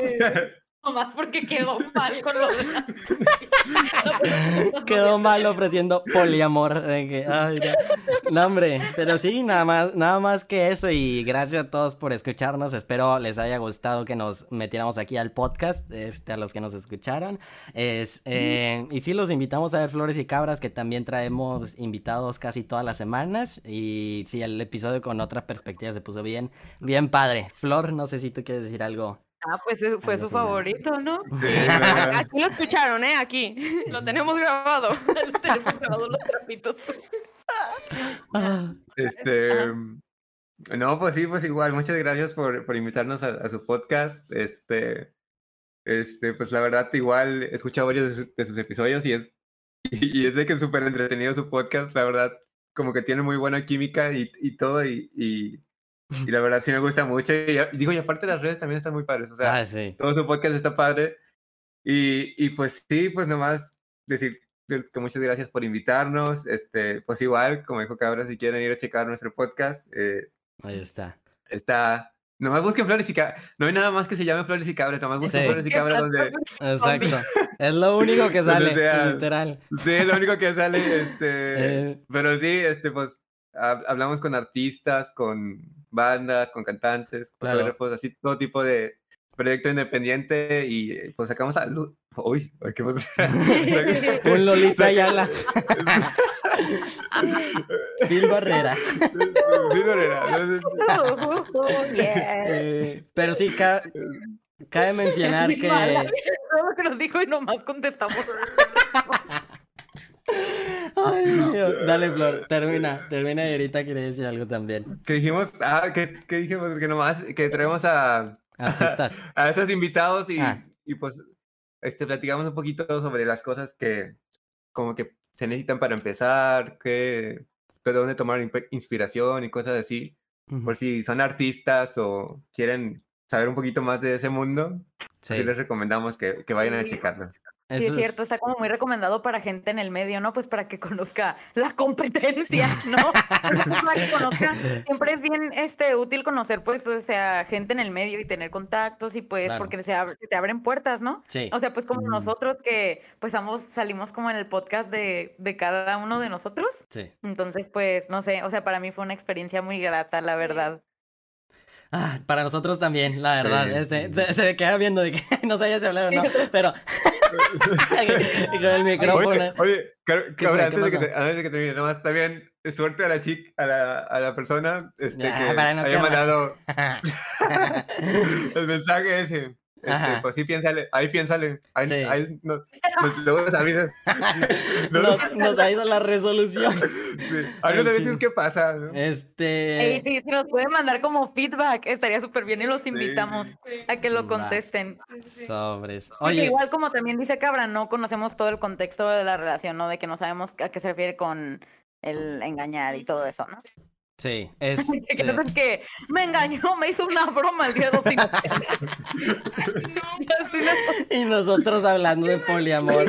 Speaker 1: Nomás porque quedó mal con lo de las-
Speaker 3: quedó mal ofreciendo poliamor. de que, ay, no. No, hombre, pero sí, nada más, nada más que eso. Y gracias a todos por escucharnos. Espero les haya gustado que nos metiéramos aquí al podcast, este, a los que nos escucharon. Es, eh, y sí, los invitamos a ver Flores y Cabras, que también traemos invitados casi todas las semanas. Y sí, el episodio con otra perspectiva se puso bien, bien padre. Flor, no sé si tú quieres decir algo.
Speaker 1: Ah, pues eh, fue su
Speaker 3: final.
Speaker 1: favorito, ¿no?
Speaker 4: sí,
Speaker 2: Aquí lo escucharon, ¿eh? Aquí. Lo tenemos grabado.
Speaker 1: Tenemos grabados los trapitos.
Speaker 3: Ah,
Speaker 4: Este, no, pues sí, pues igual, muchas gracias por, por invitarnos a, a su podcast. Este, este, pues la verdad, igual he escuchado varios de, sus- de sus episodios y es, y, es de que es súper entretenido su podcast, la verdad. como que tienen muy buena química y, y todo, y, y, y, la verdad sí me gusta mucho. Y, digo, y aparte las redes también están muy padres, o sea,
Speaker 3: Ah, sí.
Speaker 4: todo su podcast está padre. Y, y pues sí, pues nomás decir que muchas gracias por invitarnos. Este, pues igual, como dijo Cabra, si quieren ir a checar nuestro podcast, eh,
Speaker 3: Ahí está.
Speaker 4: está. Nomás busquen Flores y Cabra. No hay nada más que se llame Flores y Cabra. Nomás busquen
Speaker 3: Sí.
Speaker 4: Flores y Cabra donde.
Speaker 3: Exacto. Es lo único que sale,
Speaker 4: sea.
Speaker 3: literal.
Speaker 4: Sí, es lo único que sale. Este.
Speaker 3: Eh,
Speaker 4: Pero sí, este, pues hab- hablamos con artistas, con bandas, con cantantes,
Speaker 3: Claro.
Speaker 4: fotógrafos, así todo tipo de proyecto independiente y eh, pues sacamos a luz. Uy, ¿qué pasa?
Speaker 3: un Lolita Ayala. Phil Barrera.
Speaker 1: Oh, yeah.
Speaker 3: Eh, pero sí, ca- cabe mencionar que.
Speaker 1: Todo lo que nos dijo y nomás contestamos.
Speaker 3: Ay, Dios. Dale, Flor, termina, termina y ahorita quería decir algo también.
Speaker 4: Que dijimos, ah, que, que dijimos que nomás, que traemos a,
Speaker 3: Artistas.
Speaker 4: a estos invitados y,
Speaker 3: Ah.
Speaker 4: y pues este, platicamos un poquito sobre las cosas que como que se necesitan para empezar, que, de dónde tomar inspiración y cosas así.
Speaker 3: Ujú.
Speaker 4: Por si son artistas o quieren saber un poquito más de ese mundo, sí,
Speaker 3: Sí,
Speaker 4: les recomendamos que, que vayan a
Speaker 1: Sí. Sí, es cierto, está como muy recomendado para gente en el medio, ¿no? Pues para que conozca la competencia, ¿no? para que conozca, siempre es bien este, útil conocer, pues, o sea, gente en el medio y tener contactos y pues,
Speaker 3: Claro.
Speaker 1: porque se, abre- se te abren puertas, ¿no?
Speaker 3: Sí.
Speaker 1: O sea, pues como
Speaker 3: Mm.
Speaker 1: nosotros que, pues, ambos salimos como en el podcast de, de cada uno de nosotros.
Speaker 3: Sí.
Speaker 1: Entonces, pues, no sé, o sea, para mí fue una experiencia muy grata, la verdad.
Speaker 3: Ah, para nosotros también, la verdad.
Speaker 4: Sí,
Speaker 3: Este,
Speaker 4: sí.
Speaker 3: se, se queda viendo de que no sabía si hablar o no, pero. y con el micrófono.
Speaker 4: Oye, oye, Car-
Speaker 3: ¿Qué
Speaker 4: Cabra,
Speaker 3: fue? ¿Qué
Speaker 4: antes, de que te- antes de que termine, nomás también suerte a la chica, a la, a la persona este,
Speaker 3: Ya,
Speaker 4: que
Speaker 3: no
Speaker 4: haya mandado el mensaje ese. Este, pues sí, piénsale, ahí piénsale. Ahí,
Speaker 3: Sí.
Speaker 4: ahí no- nos- luego nos avisas. No-
Speaker 3: nos, nos ha ido la resolución.
Speaker 4: sí, Ahí nos
Speaker 3: ching.
Speaker 4: qué pasa. ¿no?
Speaker 3: Este.
Speaker 1: Ey, sí, si nos pueden mandar como feedback, estaría súper bien y los invitamos a que lo contesten.
Speaker 3: Sobres.
Speaker 1: Porque
Speaker 3: Oye,
Speaker 1: igual como también dice Cabra, no conocemos todo el contexto de la relación, ¿no? De que no sabemos a qué se refiere con el engañar y todo eso, ¿no?
Speaker 3: Sí,
Speaker 1: Que piensan que me engañó, me hizo una broma el día 2 sin Así no-
Speaker 3: Y nosotros hablando de poliamor.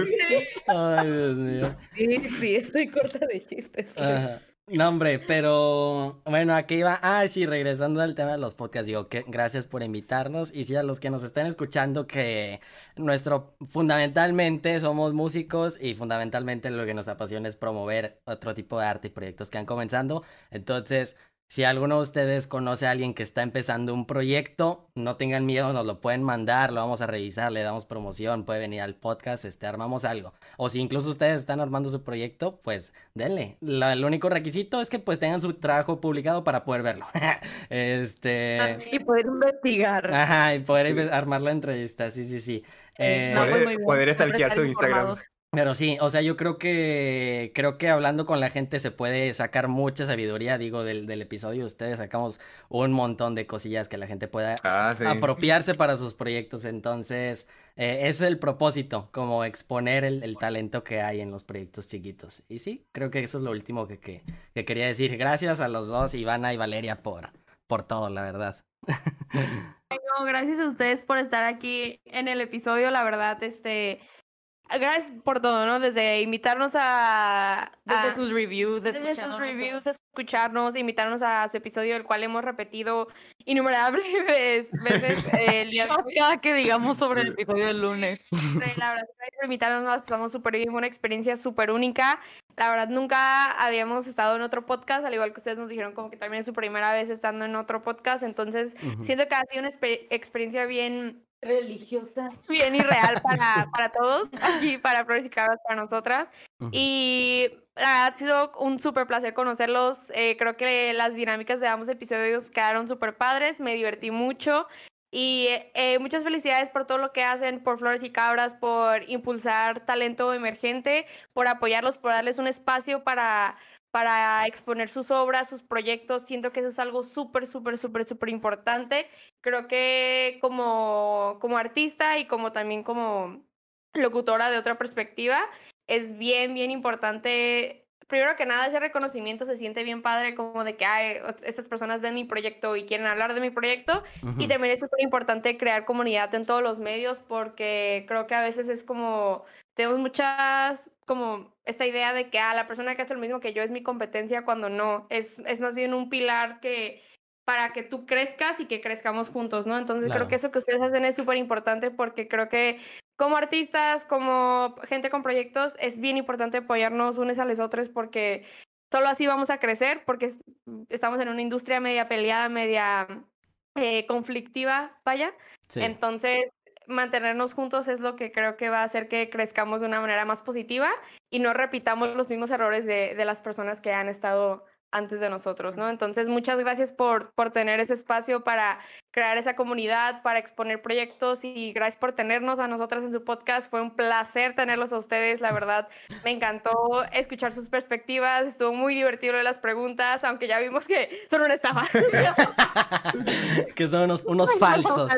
Speaker 3: Ay, Dios mío.
Speaker 1: Sí, sí, estoy corta de chistes.
Speaker 3: Ajá. No, hombre, pero bueno, aquí va. Ah, sí, regresando al tema de los podcasts, digo que gracias por invitarnos. Y sí, a los que nos estén escuchando, que nuestro, fundamentalmente somos músicos y fundamentalmente lo que nos apasiona es promover otro tipo de arte y proyectos que han comenzando. Entonces, si alguno de ustedes conoce a alguien que está empezando un proyecto, no tengan miedo, nos lo pueden mandar, lo vamos a revisar, le damos promoción, puede venir al podcast, este, armamos algo. O si incluso ustedes están armando su proyecto, pues denle. La- el único requisito es que pues tengan su trabajo publicado para poder verlo. Este...
Speaker 1: Y poder investigar.
Speaker 3: Ajá, y poder armar la entrevista, sí, sí, sí. Eh,
Speaker 1: No, pues,
Speaker 4: Poder- poder stalkear
Speaker 1: estar
Speaker 4: su Instagram.
Speaker 1: informados.
Speaker 3: Pero sí, o sea, yo creo que creo que hablando con la gente se puede sacar mucha sabiduría, digo, del, del episodio de ustedes sacamos un montón de cosillas que la gente pueda
Speaker 4: Ah, sí.
Speaker 3: apropiarse para sus proyectos. Entonces, eh, ese es el propósito, como exponer el, el talento que hay en los proyectos chiquitos. Y sí, creo que eso es lo último que, que, que quería decir. Gracias a los dos, Ivana y Valeria, por, por todo, la verdad.
Speaker 2: No, gracias a ustedes por estar aquí en el episodio, la verdad, este, gracias por todo, ¿no? Desde invitarnos a,
Speaker 1: Desde
Speaker 2: a-
Speaker 1: sus reviews,
Speaker 2: desde sus reviews, escucharnos, invitarnos a su episodio, el cual hemos repetido innumerables veces eh, el día de hoy.
Speaker 1: Cada que digamos sobre el episodio del lunes.
Speaker 2: Este, La verdad, gracias por invitarnos, nos la pasamos súper bien, fue una experiencia súper única. La verdad, nunca habíamos estado en otro podcast, al igual que ustedes nos dijeron como que también es su primera vez estando en otro podcast, entonces
Speaker 3: Ujú.
Speaker 2: siento que ha sido una exper- experiencia bien
Speaker 1: Religiosa.
Speaker 2: bien y real para, para todos, aquí para Flores y Cabras, para nosotras. Y la verdad ha sido un súper placer conocerlos. Eh, creo que las dinámicas de ambos episodios quedaron súper padres, me divertí mucho. Y eh, muchas felicidades por todo lo que hacen, por Flores y Cabras, por impulsar talento emergente, por apoyarlos, por darles un espacio para, para exponer sus obras, sus proyectos. Siento que eso es algo súper, súper, súper, súper importante. Creo que como, como artista y como también como locutora de otra perspectiva, es bien, bien importante primero que nada, ese reconocimiento se siente bien padre, como de que Ay, estas personas ven mi proyecto y quieren hablar de mi proyecto. Y también es súper importante crear comunidad en todos los medios, porque creo que a veces es como, tenemos muchas, como esta idea de que ah, la persona que hace lo mismo que yo es mi competencia, cuando no, es, es más bien un pilar que para que tú crezcas y que crezcamos juntos, ¿no? Entonces creo que eso que ustedes hacen es súper importante porque creo que como artistas, como gente con proyectos, es bien importante apoyarnos unos a los otros porque solo así vamos a crecer, porque estamos en una industria media peleada, media eh, conflictiva, vaya. Entonces, mantenernos juntos es lo que creo que va a hacer que crezcamos de una manera más positiva y no repitamos los mismos errores de, de las personas que han estado antes de nosotros, ¿no? Entonces, muchas gracias por, por tener ese espacio para crear esa comunidad, para exponer proyectos y gracias por tenernos a nosotras en su podcast. Fue un placer tenerlos a ustedes, la verdad. Me encantó escuchar sus perspectivas, estuvo muy divertido las preguntas, aunque ya vimos que son una estafa.
Speaker 3: que son unos, unos falsos.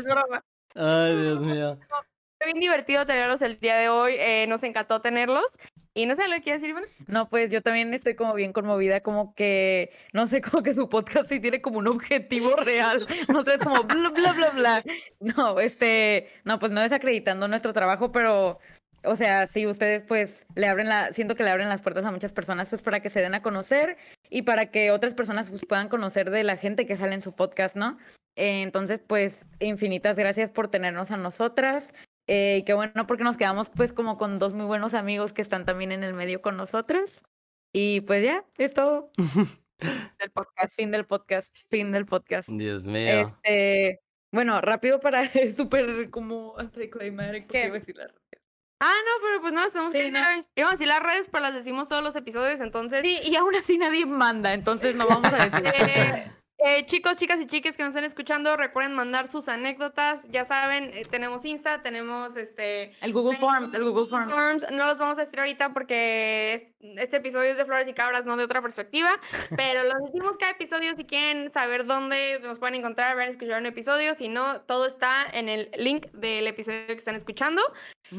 Speaker 3: Ay, Dios mío.
Speaker 2: Fue bien divertido tenerlos el día de hoy, eh, nos encantó tenerlos. Y no sé lo que quiere decir, Iván.
Speaker 1: No, pues yo también estoy como bien conmovida, como que, no sé, como que su podcast sí tiene como un objetivo real. No sé, es como bla, bla, bla, bla. No, este, no, pues no desacreditando nuestro trabajo, pero, o sea, sí, ustedes pues le abren la, siento que le abren las puertas a muchas personas pues para que se den a conocer y para que otras personas pues puedan conocer de la gente que sale en su podcast, ¿no? Entonces, pues, infinitas gracias por tenernos a nosotras. Eh, qué bueno porque nos quedamos pues como con dos muy buenos amigos que están también en el medio con nosotros. Y pues ya, es todo. del podcast, fin del podcast, fin del podcast.
Speaker 3: Dios mío.
Speaker 1: Este, bueno, rápido para súper como anticlimatic porque iba a decir redes.
Speaker 2: Ah, no, pero pues no las tenemos que decir. Iba a decir las redes, pero las decimos todos los episodios, entonces.
Speaker 1: Sí, y aún así nadie manda, entonces no vamos a decir.
Speaker 2: eh, chicos, chicas y chiques que nos están escuchando, recuerden mandar sus anécdotas. Ya saben, eh, tenemos Insta, tenemos este...
Speaker 1: El Google Forms, el Google Forms.
Speaker 2: No los vamos a decir ahorita porque este episodio es de Flores y Cabras, no de otra perspectiva. pero los decimos cada episodio si quieren saber dónde nos pueden encontrar, ver, escuchar un episodio. Si no, todo está en el link del episodio que están escuchando.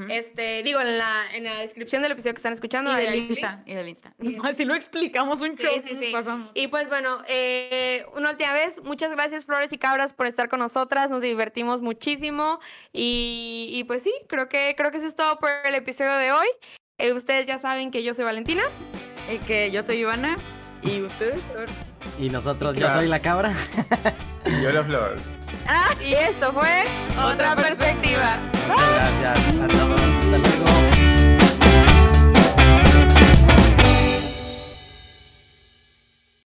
Speaker 2: Este, digo, en la, en la descripción del episodio que están escuchando.
Speaker 1: Y del Insta. Y del Insta. Así lo explicamos un
Speaker 2: sí, Sí, sí, Y pues bueno, eh, una última vez, muchas gracias Flores y Cabras por estar con nosotras. Nos divertimos muchísimo. Y, y pues sí, creo que, creo que eso es todo por el episodio de hoy. Eh, ustedes ya saben que yo soy Valentina.
Speaker 1: Y que yo soy Ivana. Y ustedes,
Speaker 3: Y nosotros, yo soy la cabra.
Speaker 4: y yo la flor.
Speaker 2: Ah, y esto fue
Speaker 1: otra perspectiva.
Speaker 3: Gracias a todos. Hasta luego.